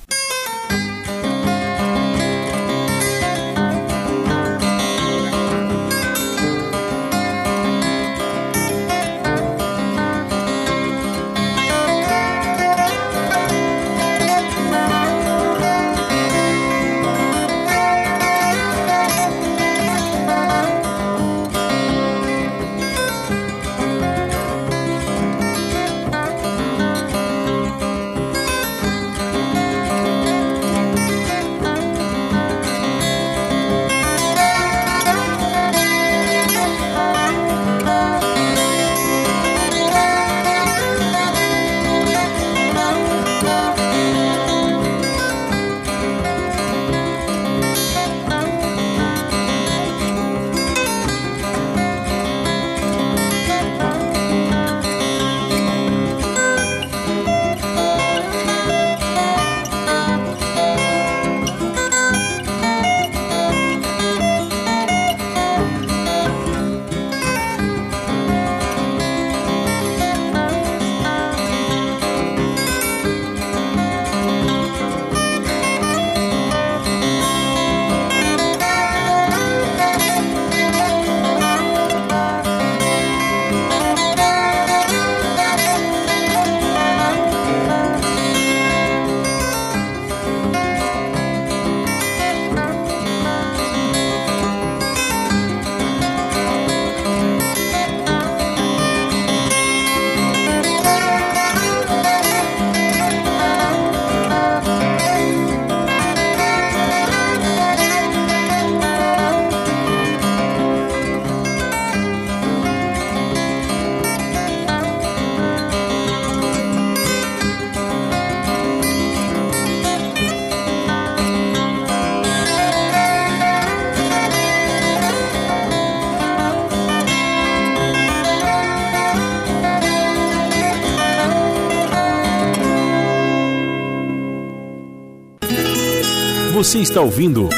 Você está ouvindo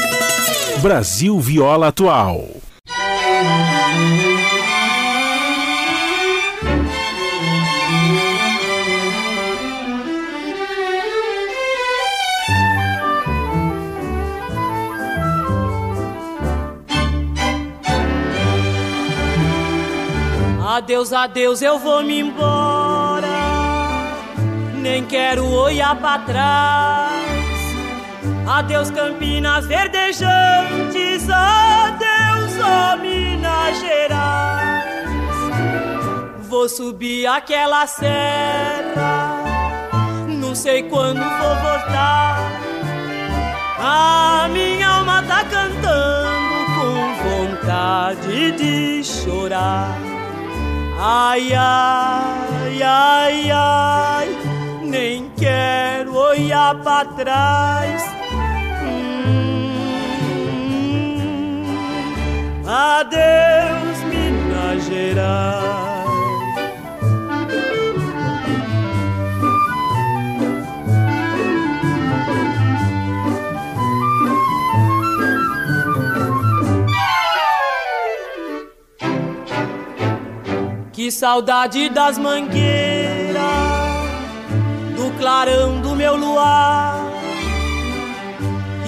Brasil Viola Atual. Adeus, adeus, eu vou me embora. Nem quero olhar para trás. Adeus Campinas verdejantes, adeus ó Minas Gerais. Vou subir aquela serra, não sei quando vou voltar. A minha alma tá cantando com vontade de chorar. Ai, ai, ai, ai, nem quero olhar para trás Adeus, Minas Gerais. Que saudade das mangueiras, do clarão do meu luar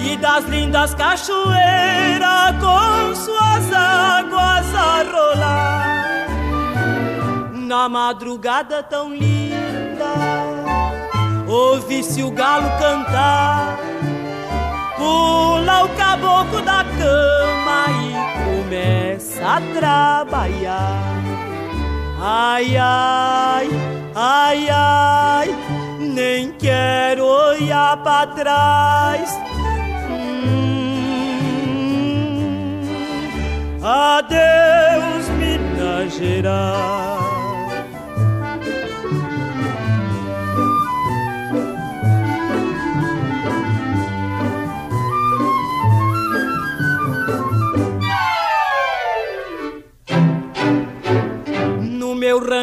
e das lindas cachoeiras com suas Na madrugada tão linda, ouvi-se o galo cantar, pula o caboclo da cama e começa pra trabalhar. Ai, ai, ai, ai, nem quero olhar pra trás. Hum, adeus, Minas Gerais.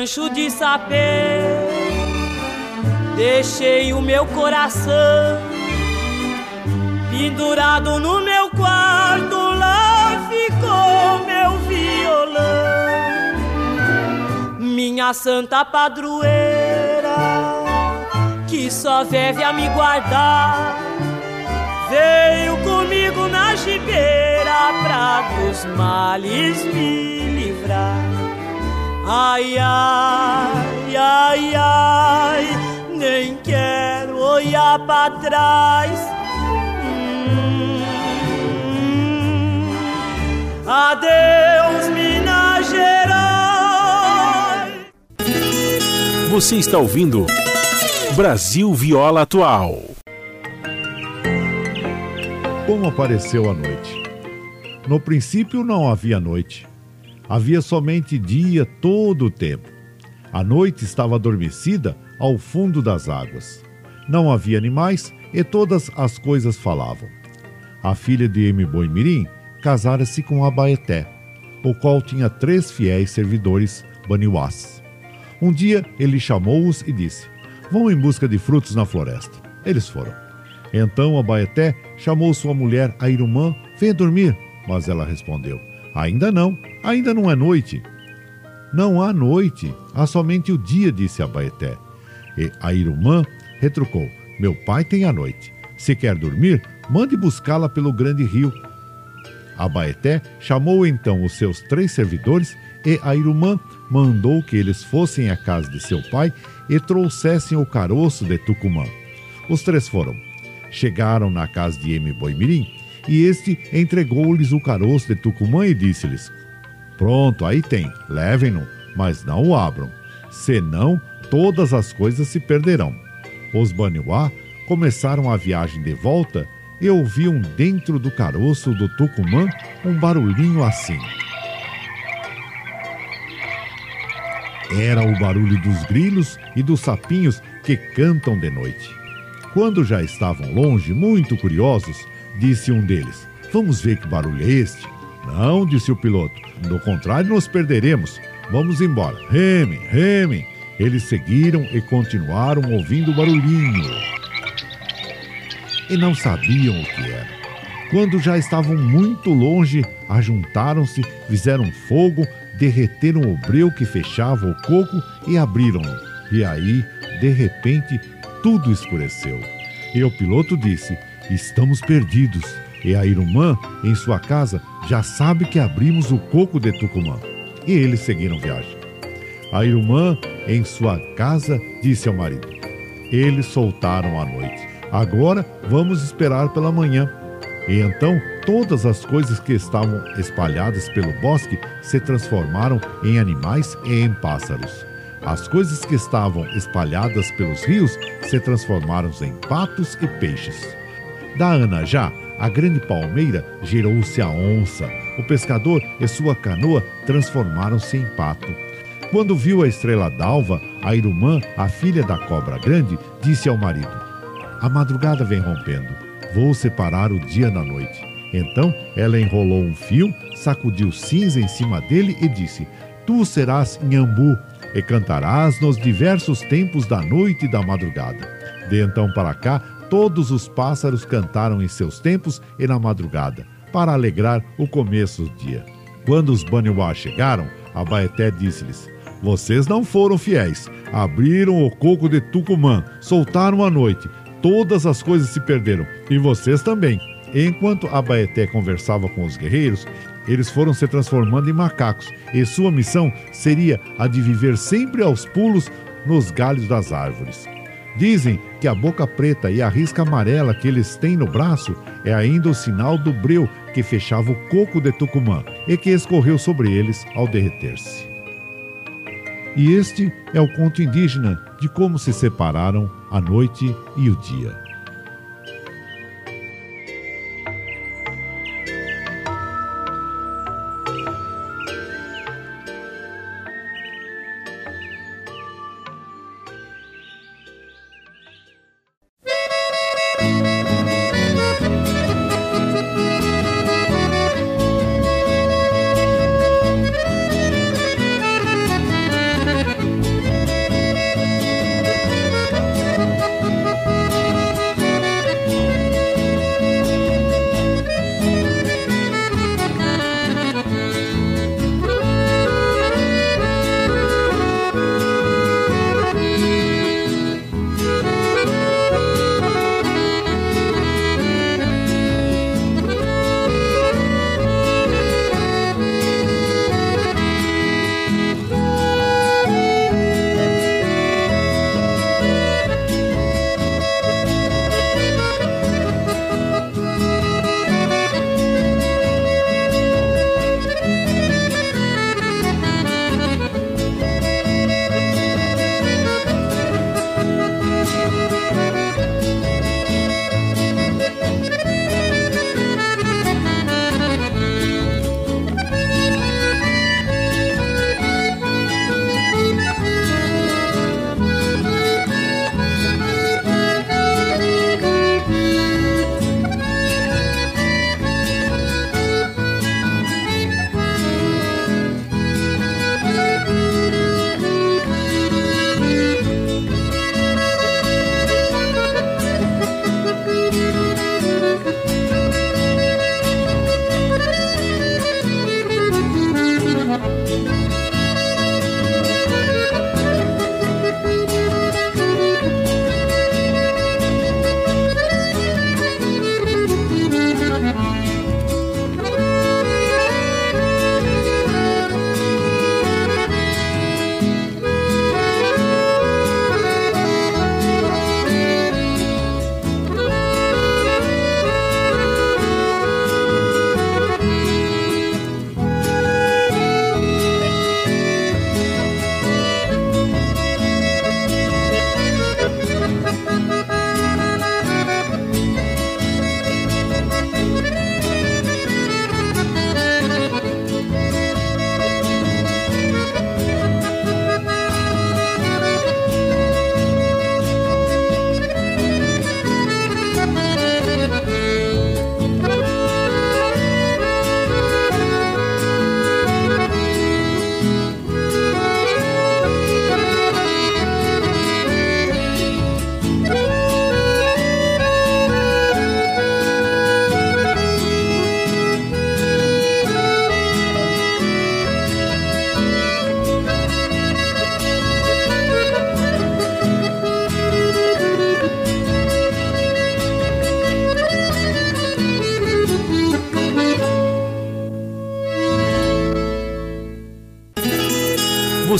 Rancho de sapê. Deixei o meu coração pendurado no meu quarto, lá ficou meu violão. Minha santa padroeira, que só vive a me guardar, veio comigo na gibeira pra dos males me livrar. Ai, ai, ai, ai, nem quero olhar para trás. Hum, adeus, Minas Gerais. Você está ouvindo Brasil Viola Atual. Como apareceu a noite? No princípio não havia noite Havia somente dia todo o tempo. A noite estava adormecida ao fundo das águas. Não havia animais e todas as coisas falavam. A filha de Boi Mirim casara-se com Abaeté, o qual tinha três fiéis servidores baniuás. Um dia ele chamou-os e disse: Vão em busca de frutos na floresta. Eles foram. Então Abaeté chamou sua mulher Airumã, venha dormir. Mas ela respondeu: Ainda não, ainda não é noite. Não há noite, há somente o dia, disse Abaeté. E a irmã retrucou: Meu pai tem a noite. Se quer dormir, mande buscá-la pelo grande rio. Abaeté chamou então os seus três servidores e a irmã mandou que eles fossem à casa de seu pai e trouxessem o caroço de Tucumã. Os três foram. Chegaram na casa de M. Boimirim e este entregou-lhes o caroço de Tucumã e disse-lhes: Pronto, aí tem, levem-no, mas não o abram, senão todas as coisas se perderão. Os Baniwá começaram a viagem de volta e ouviam dentro do caroço do Tucumã um barulhinho assim. Era o barulho dos grilos e dos sapinhos que cantam de noite. Quando já estavam longe, muito curiosos, disse um deles. Vamos ver que barulho é este? Não, disse o piloto. Do contrário, nos perderemos. Vamos embora. Remem, remem. Eles seguiram e continuaram ouvindo o barulhinho. E não sabiam o que era. Quando já estavam muito longe, ajuntaram-se, fizeram fogo, derreteram o breu que fechava o coco e abriram-no. E aí, de repente, tudo escureceu. E o piloto disse: Estamos perdidos. E a irmã, em sua casa, já sabe que abrimos o coco de Tucumã. E eles seguiram viagem. A irmã, em sua casa, disse ao marido: Eles soltaram a noite. Agora vamos esperar pela manhã. E então todas as coisas que estavam espalhadas pelo bosque se transformaram em animais e em pássaros. As coisas que estavam espalhadas pelos rios se transformaram em patos e peixes. Da Anajá, a grande palmeira gerou-se a onça. O pescador e sua canoa transformaram-se em pato. Quando viu a estrela d'alva, a irmã, a filha da cobra grande, disse ao marido: A madrugada vem rompendo. Vou separar o dia da noite. Então ela enrolou um fio, sacudiu cinza em cima dele e disse: Tu serás Inhambu e cantarás nos diversos tempos da noite e da madrugada. De então para cá, Todos os pássaros cantaram em seus tempos e na madrugada, para alegrar o começo do dia. Quando os Baniwá chegaram, Abaeté disse-lhes: Vocês não foram fiéis. Abriram o coco de Tucumã, soltaram a noite. Todas as coisas se perderam, e vocês também. Enquanto Abaeté conversava com os guerreiros, eles foram se transformando em macacos, e sua missão seria a de viver sempre aos pulos nos galhos das árvores. Dizem que a boca preta e a risca amarela que eles têm no braço é ainda o sinal do breu que fechava o coco de Tucumã e que escorreu sobre eles ao derreter-se. E este é o conto indígena de como se separaram a noite e o dia.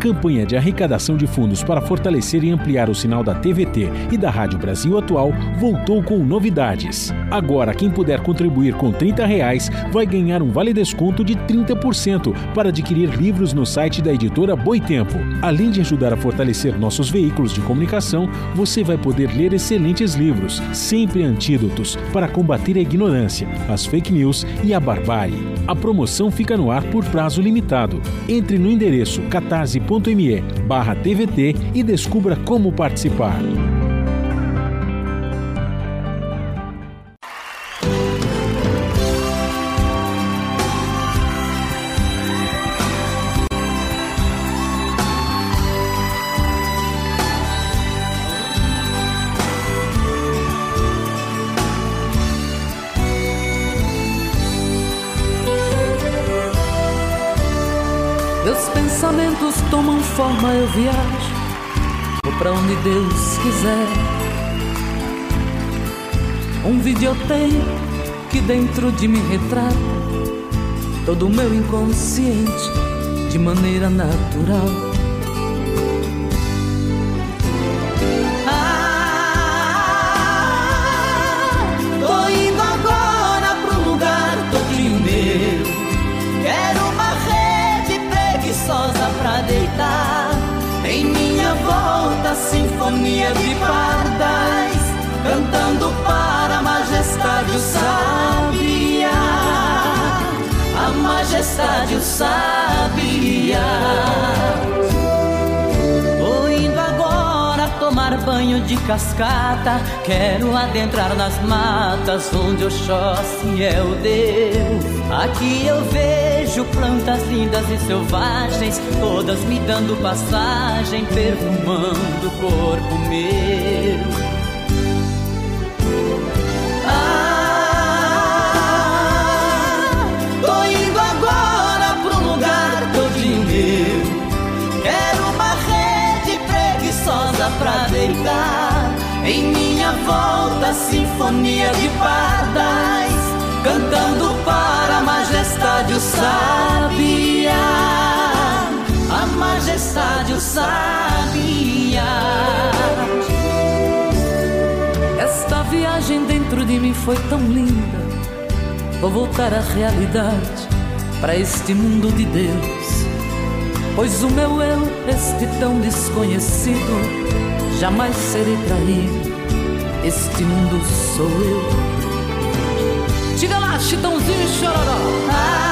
Campanha de arrecadação de fundos para fortalecer e ampliar o sinal da TVT e da Rádio Brasil Atual voltou com novidades. Agora, quem puder contribuir com 30 reais vai ganhar um vale desconto de 30% para adquirir livros no site da editora Boitempo. Além de ajudar a fortalecer nossos veículos de comunicação, você vai poder ler excelentes livros, sempre antídotos para combater a ignorância, as fake news e a barbárie. A promoção fica no ar por prazo limitado. Entre no endereço catarse apoia.se barra TVT e descubra como participar. Forma, eu viajo Vou pra onde Deus quiser. Um videotape que dentro de mim retrata todo o meu inconsciente de maneira natural. Sinfonia de pardais, cantando para a majestade o sabia, a majestade o sabia. Banho de cascata, quero adentrar nas matas onde Oxóssi é o Deus. Aqui eu vejo plantas lindas e selvagens, todas me dando passagem, perfumando o corpo meu. Pra deitar. Em minha volta, sinfonia de pardais cantando para a majestade o sabia, a majestade o sabia. Esta viagem dentro de mim foi tão linda, vou voltar à realidade, para este mundo de Deus. Pois o meu eu, este tão desconhecido, jamais serei traído. Este mundo sou eu Diga lá, Chitãozinho e Chororó. Ah,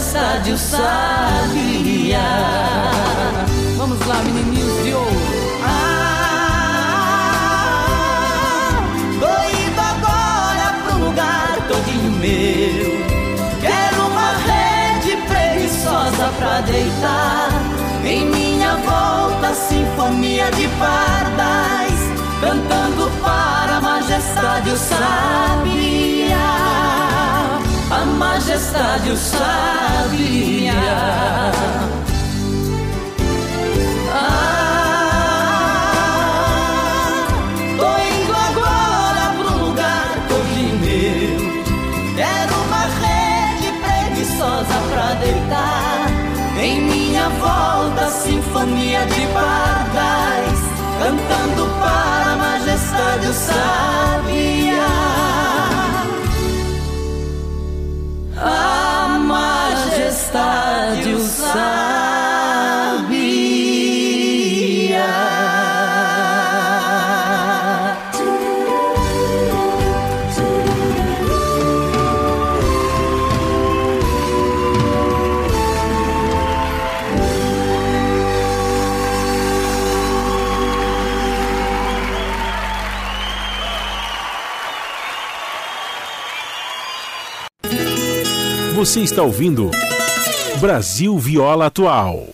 Majestade o sabia. Vamos lá, menininhos de ouro. Ah, tô indo agora pro lugar todinho meu. Quero uma rede preguiçosa pra deitar. Em minha volta, sinfonia de pardais, cantando para a majestade o sabiá. A majestade o sabia. Você está ouvindo Brasil Viola Atual.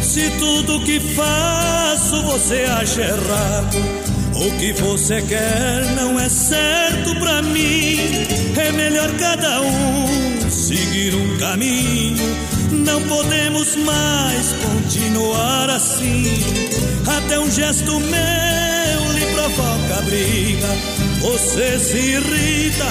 Se tudo que faço você acha errado o que você quer não é certo pra mim. É melhor cada um seguir um caminho. Não podemos mais continuar assim. Até um gesto meu lhe provoca briga. Você se irrita,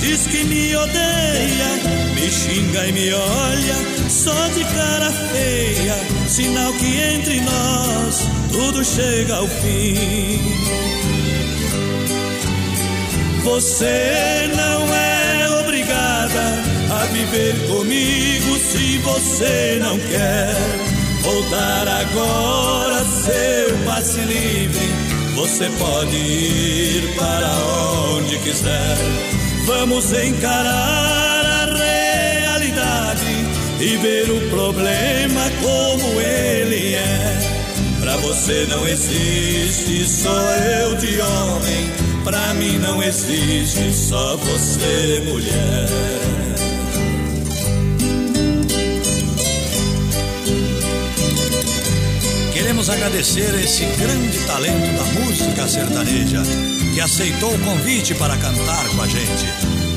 diz que me odeia, me xinga e me olha só de cara feia. Sinal que entre nós tudo chega ao fim. Você não é obrigada a viver comigo se você não quer voltar agora, seu passe livre. Você pode ir para onde quiser. Vamos encarar e ver o problema como ele é. Pra você não existe só eu de homem Pra mim não existe só você, mulher. Queremos agradecer esse grande talento da música sertaneja que aceitou o convite para cantar com a gente.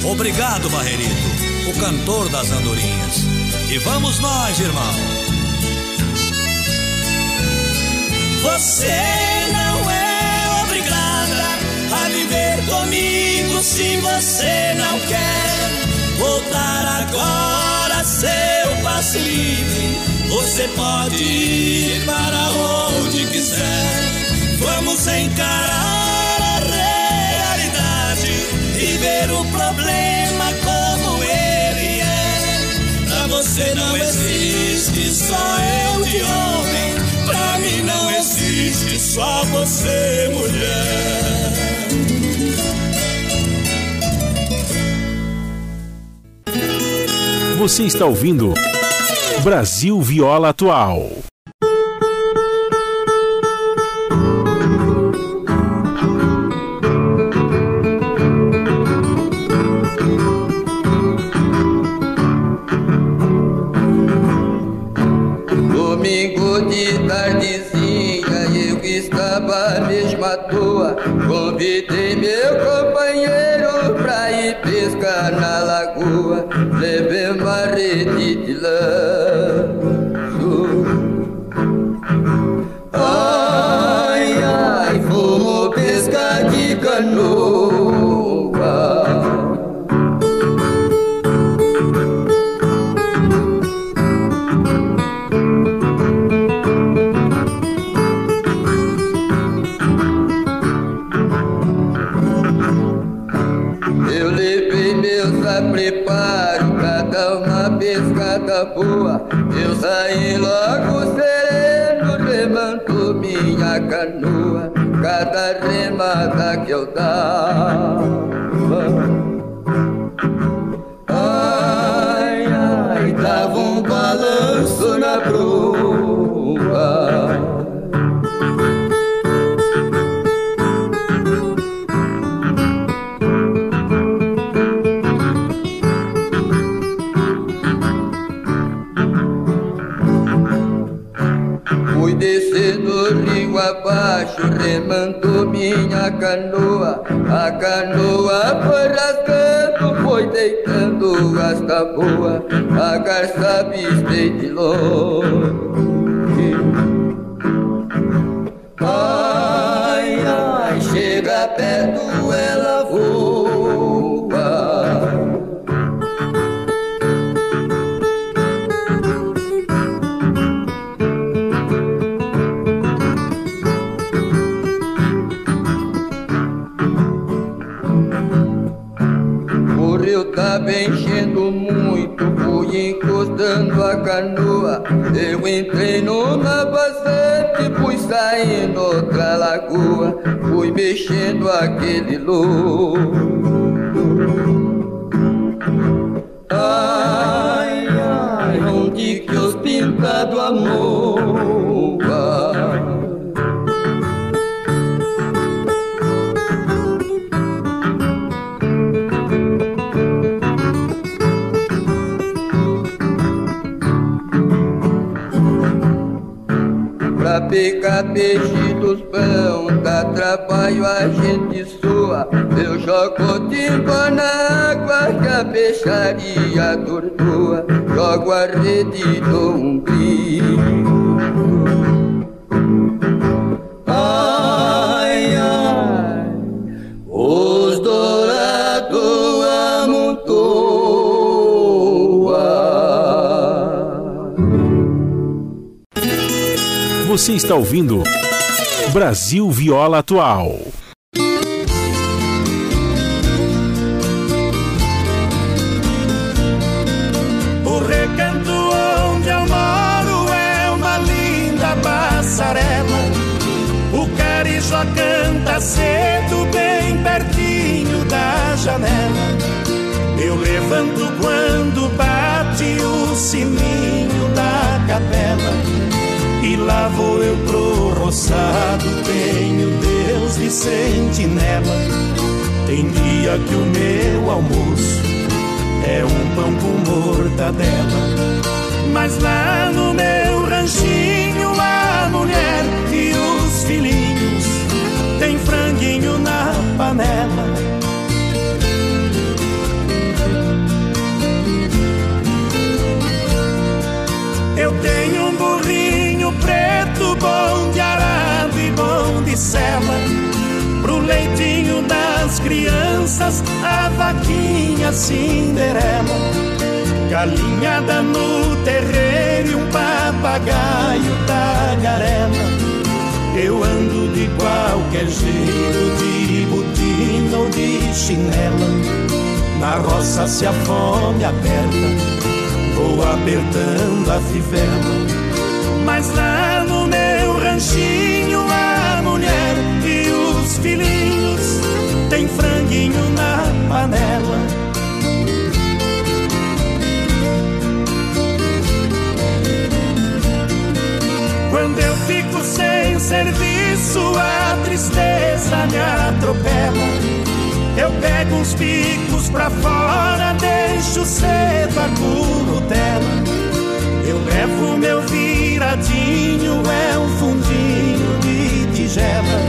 Obrigado, Barrerito, o cantor das andorinhas. E vamos nós, irmão. Você não é a viver comigo se você não quer voltar agora, seu passe livre. Você pode ir para onde quiser. Vamos encarar a realidade e ver o problema você não existe só eu de homem. Pra mim não existe só você, mulher. Você está ouvindo Brasil Viola Atual. da minha canoa A canoa foi rasgando, foi deitando as taboas A garça vistei de longe entrei numa bastante, fui saindo outra lagoa, fui mexendo aquele louco. Rede do um Ai, ai, os dourados Você está ouvindo Brasil Viola Atual. Carijó canta cedo, bem pertinho da janela. Eu levanto quando bate o sininho da capela e lá vou eu pro roçado, tenho Deus de sentinela. Tem dia que o meu almoço é um pão com mortadela. Mas lá no meu ranchinho, a mulher na panela. Eu tenho um burrinho preto, bom de arado e bom de sela. Pro leitinho das crianças, a vaquinha Cinderela. Galinhada no terreiro e um papagaio tagarela. Eu ando qualquer jeito, de botina ou de chinela. Na roça se a fome aperta Vou apertando a fivela Mas lá no meu ranchinho A mulher e os filhinhos Tem franguinho na panela Quando eu fico sem serviço A tristeza me atropela eu pego uns picos pra fora, deixo cedo a curutela. Eu levo meu viradinho, é um fundinho de tigela.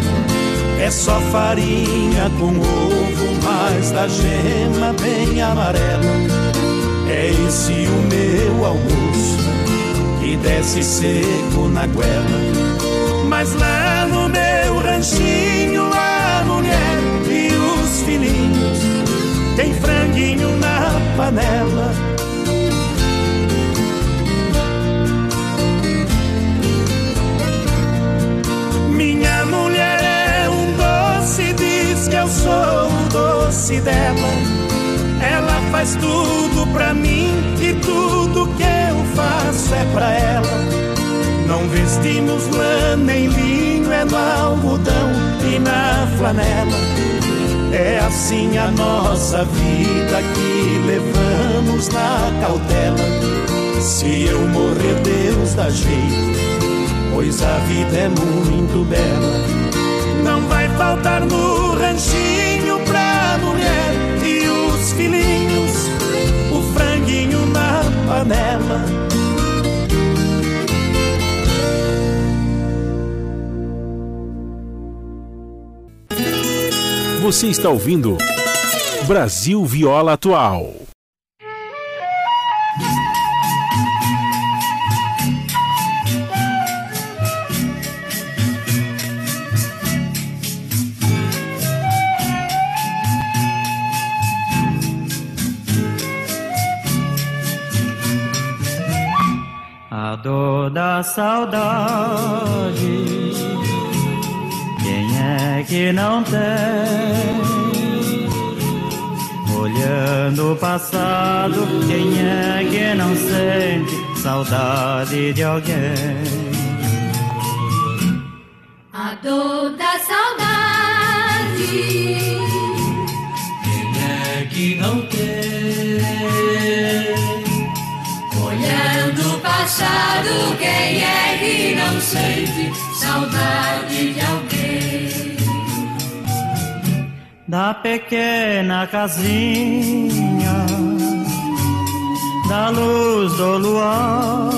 É só farinha com ovo, mais da gema bem amarela. É esse o meu almoço, que desce seco na goela. Mas lá no meu ranchinho, a mulher filhinhos, tem franguinho na panela. Minha mulher é um doce, diz que eu sou o doce dela. Ela faz tudo pra mim e tudo que eu faço é pra ela. Não vestimos lã nem linho, é no algodão e na flanela. É assim a nossa vida que levamos na cautela. Se eu morrer, Deus dá jeito, pois a vida é muito bela. Não vai faltar no ranchinho pra mulher e os filhinhos, o franguinho na panela. Você está ouvindo Brasil Viola Atual. A dor da saudade, é que não tem? Olhando o passado, quem é que não sente saudade de alguém? A dor da saudade. Quem é que não tem? Olhando o passado, quem é que não sente saudade de alguém? Da pequena casinha, da luz do luar,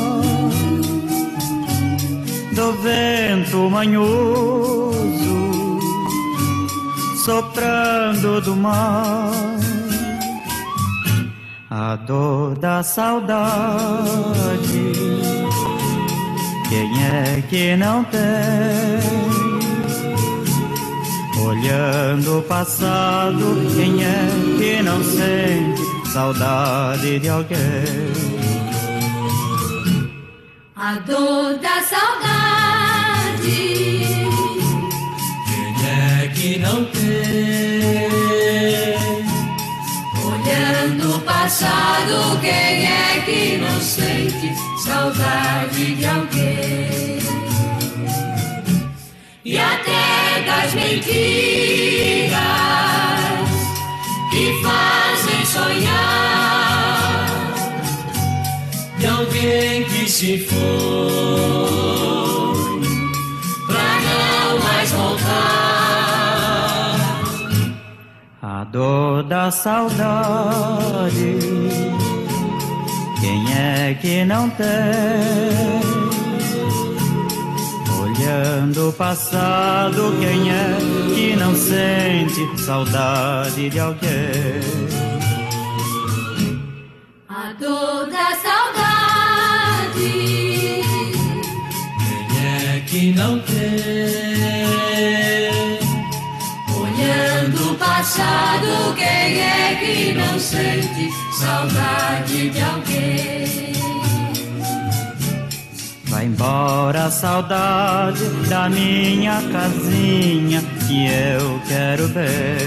do vento manhoso, soprando do mar, a dor da saudade. Quem é que não tem? Olhando o passado, quem é que não sente saudade de alguém? A dor da saudade. Quem é que não tem? Olhando o passado, quem é que não sente saudade de alguém? E até das mentiras que fazem sonhar de alguém que se foi pra não mais voltar. A dor da saudade, quem é que não tem? Olhando o passado, quem é que não sente saudade de alguém? A dor da saudade. Quem é que não tem? Olhando o passado, quem é que não sente saudade de alguém? Vai embora a saudade da minha casinha que eu quero ver.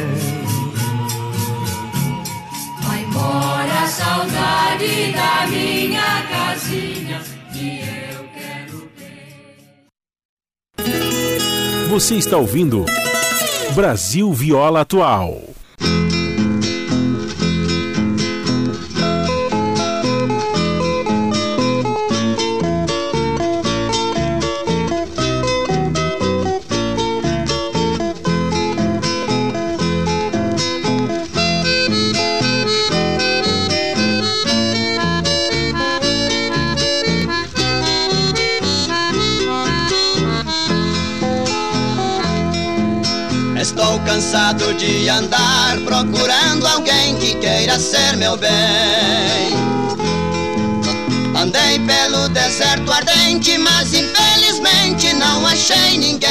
Vai embora a saudade da minha casinha que eu quero ver. Você está ouvindo Brasil Viola Atual. Cansado de andar procurando alguém que queira ser meu bem. Andei pelo deserto ardente, mas infelizmente não achei ninguém.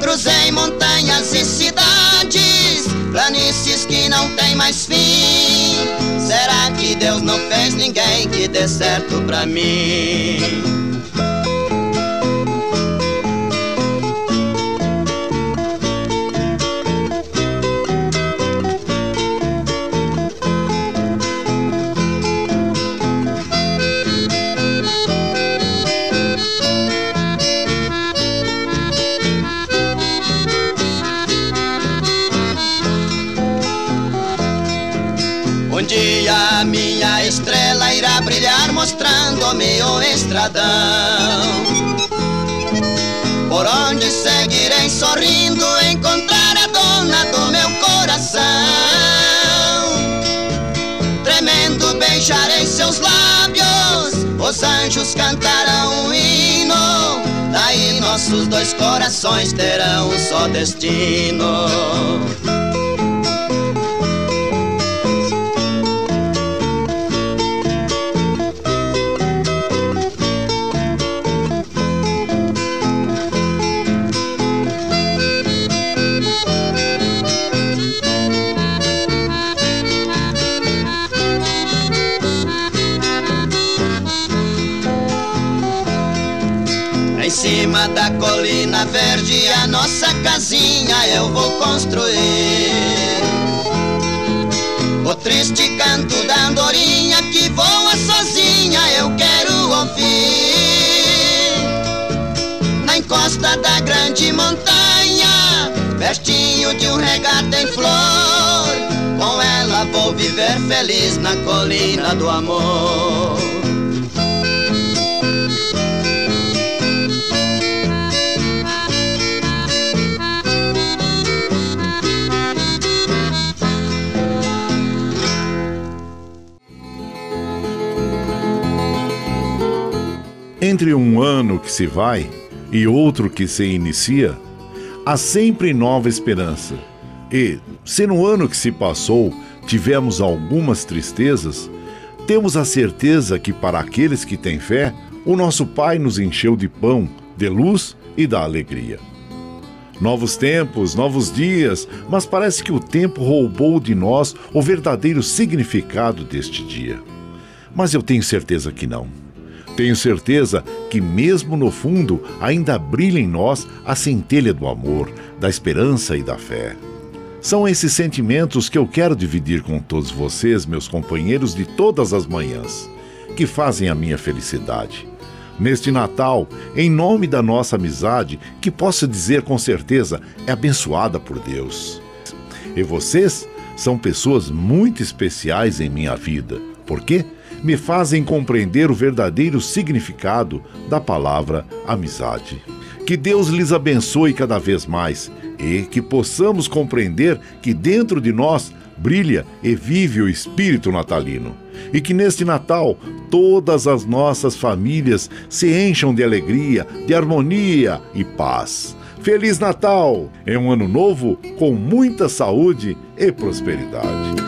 Cruzei montanhas e cidades, planícies que não tem mais fim. Será que Deus não fez ninguém que dê certo pra mim? Os anjos cantarão um hino. Daí nossos dois corações terão um só destino. Colina verde a nossa casinha eu vou construir. O triste canto da andorinha que voa sozinha eu quero ouvir. Na encosta da grande montanha, pertinho de um regato em flor, com ela vou viver feliz na colina do amor. Entre um ano que se vai e outro que se inicia, há sempre nova esperança. E, se no ano que se passou tivemos algumas tristezas, temos a certeza que para aqueles que têm fé, o nosso Pai nos encheu de pão, de luz e da alegria. Novos tempos, novos dias, mas parece que o tempo roubou de nós o verdadeiro significado deste dia. Mas eu tenho certeza que não. Tenho certeza que, mesmo no fundo, ainda brilha em nós a centelha do amor, da esperança e da fé. São esses sentimentos que eu quero dividir com todos vocês, meus companheiros de todas as manhãs, que fazem a minha felicidade. Neste Natal, em nome da nossa amizade, que posso dizer com certeza é abençoada por Deus. E vocês são pessoas muito especiais em minha vida. Por quê? Me fazem compreender o verdadeiro significado da palavra amizade. Que Deus lhes abençoe cada vez mais e que possamos compreender que dentro de nós brilha e vive o espírito natalino. E que neste Natal todas as nossas famílias se encham de alegria, de harmonia e paz. Feliz Natal! É um ano novo com muita saúde e prosperidade.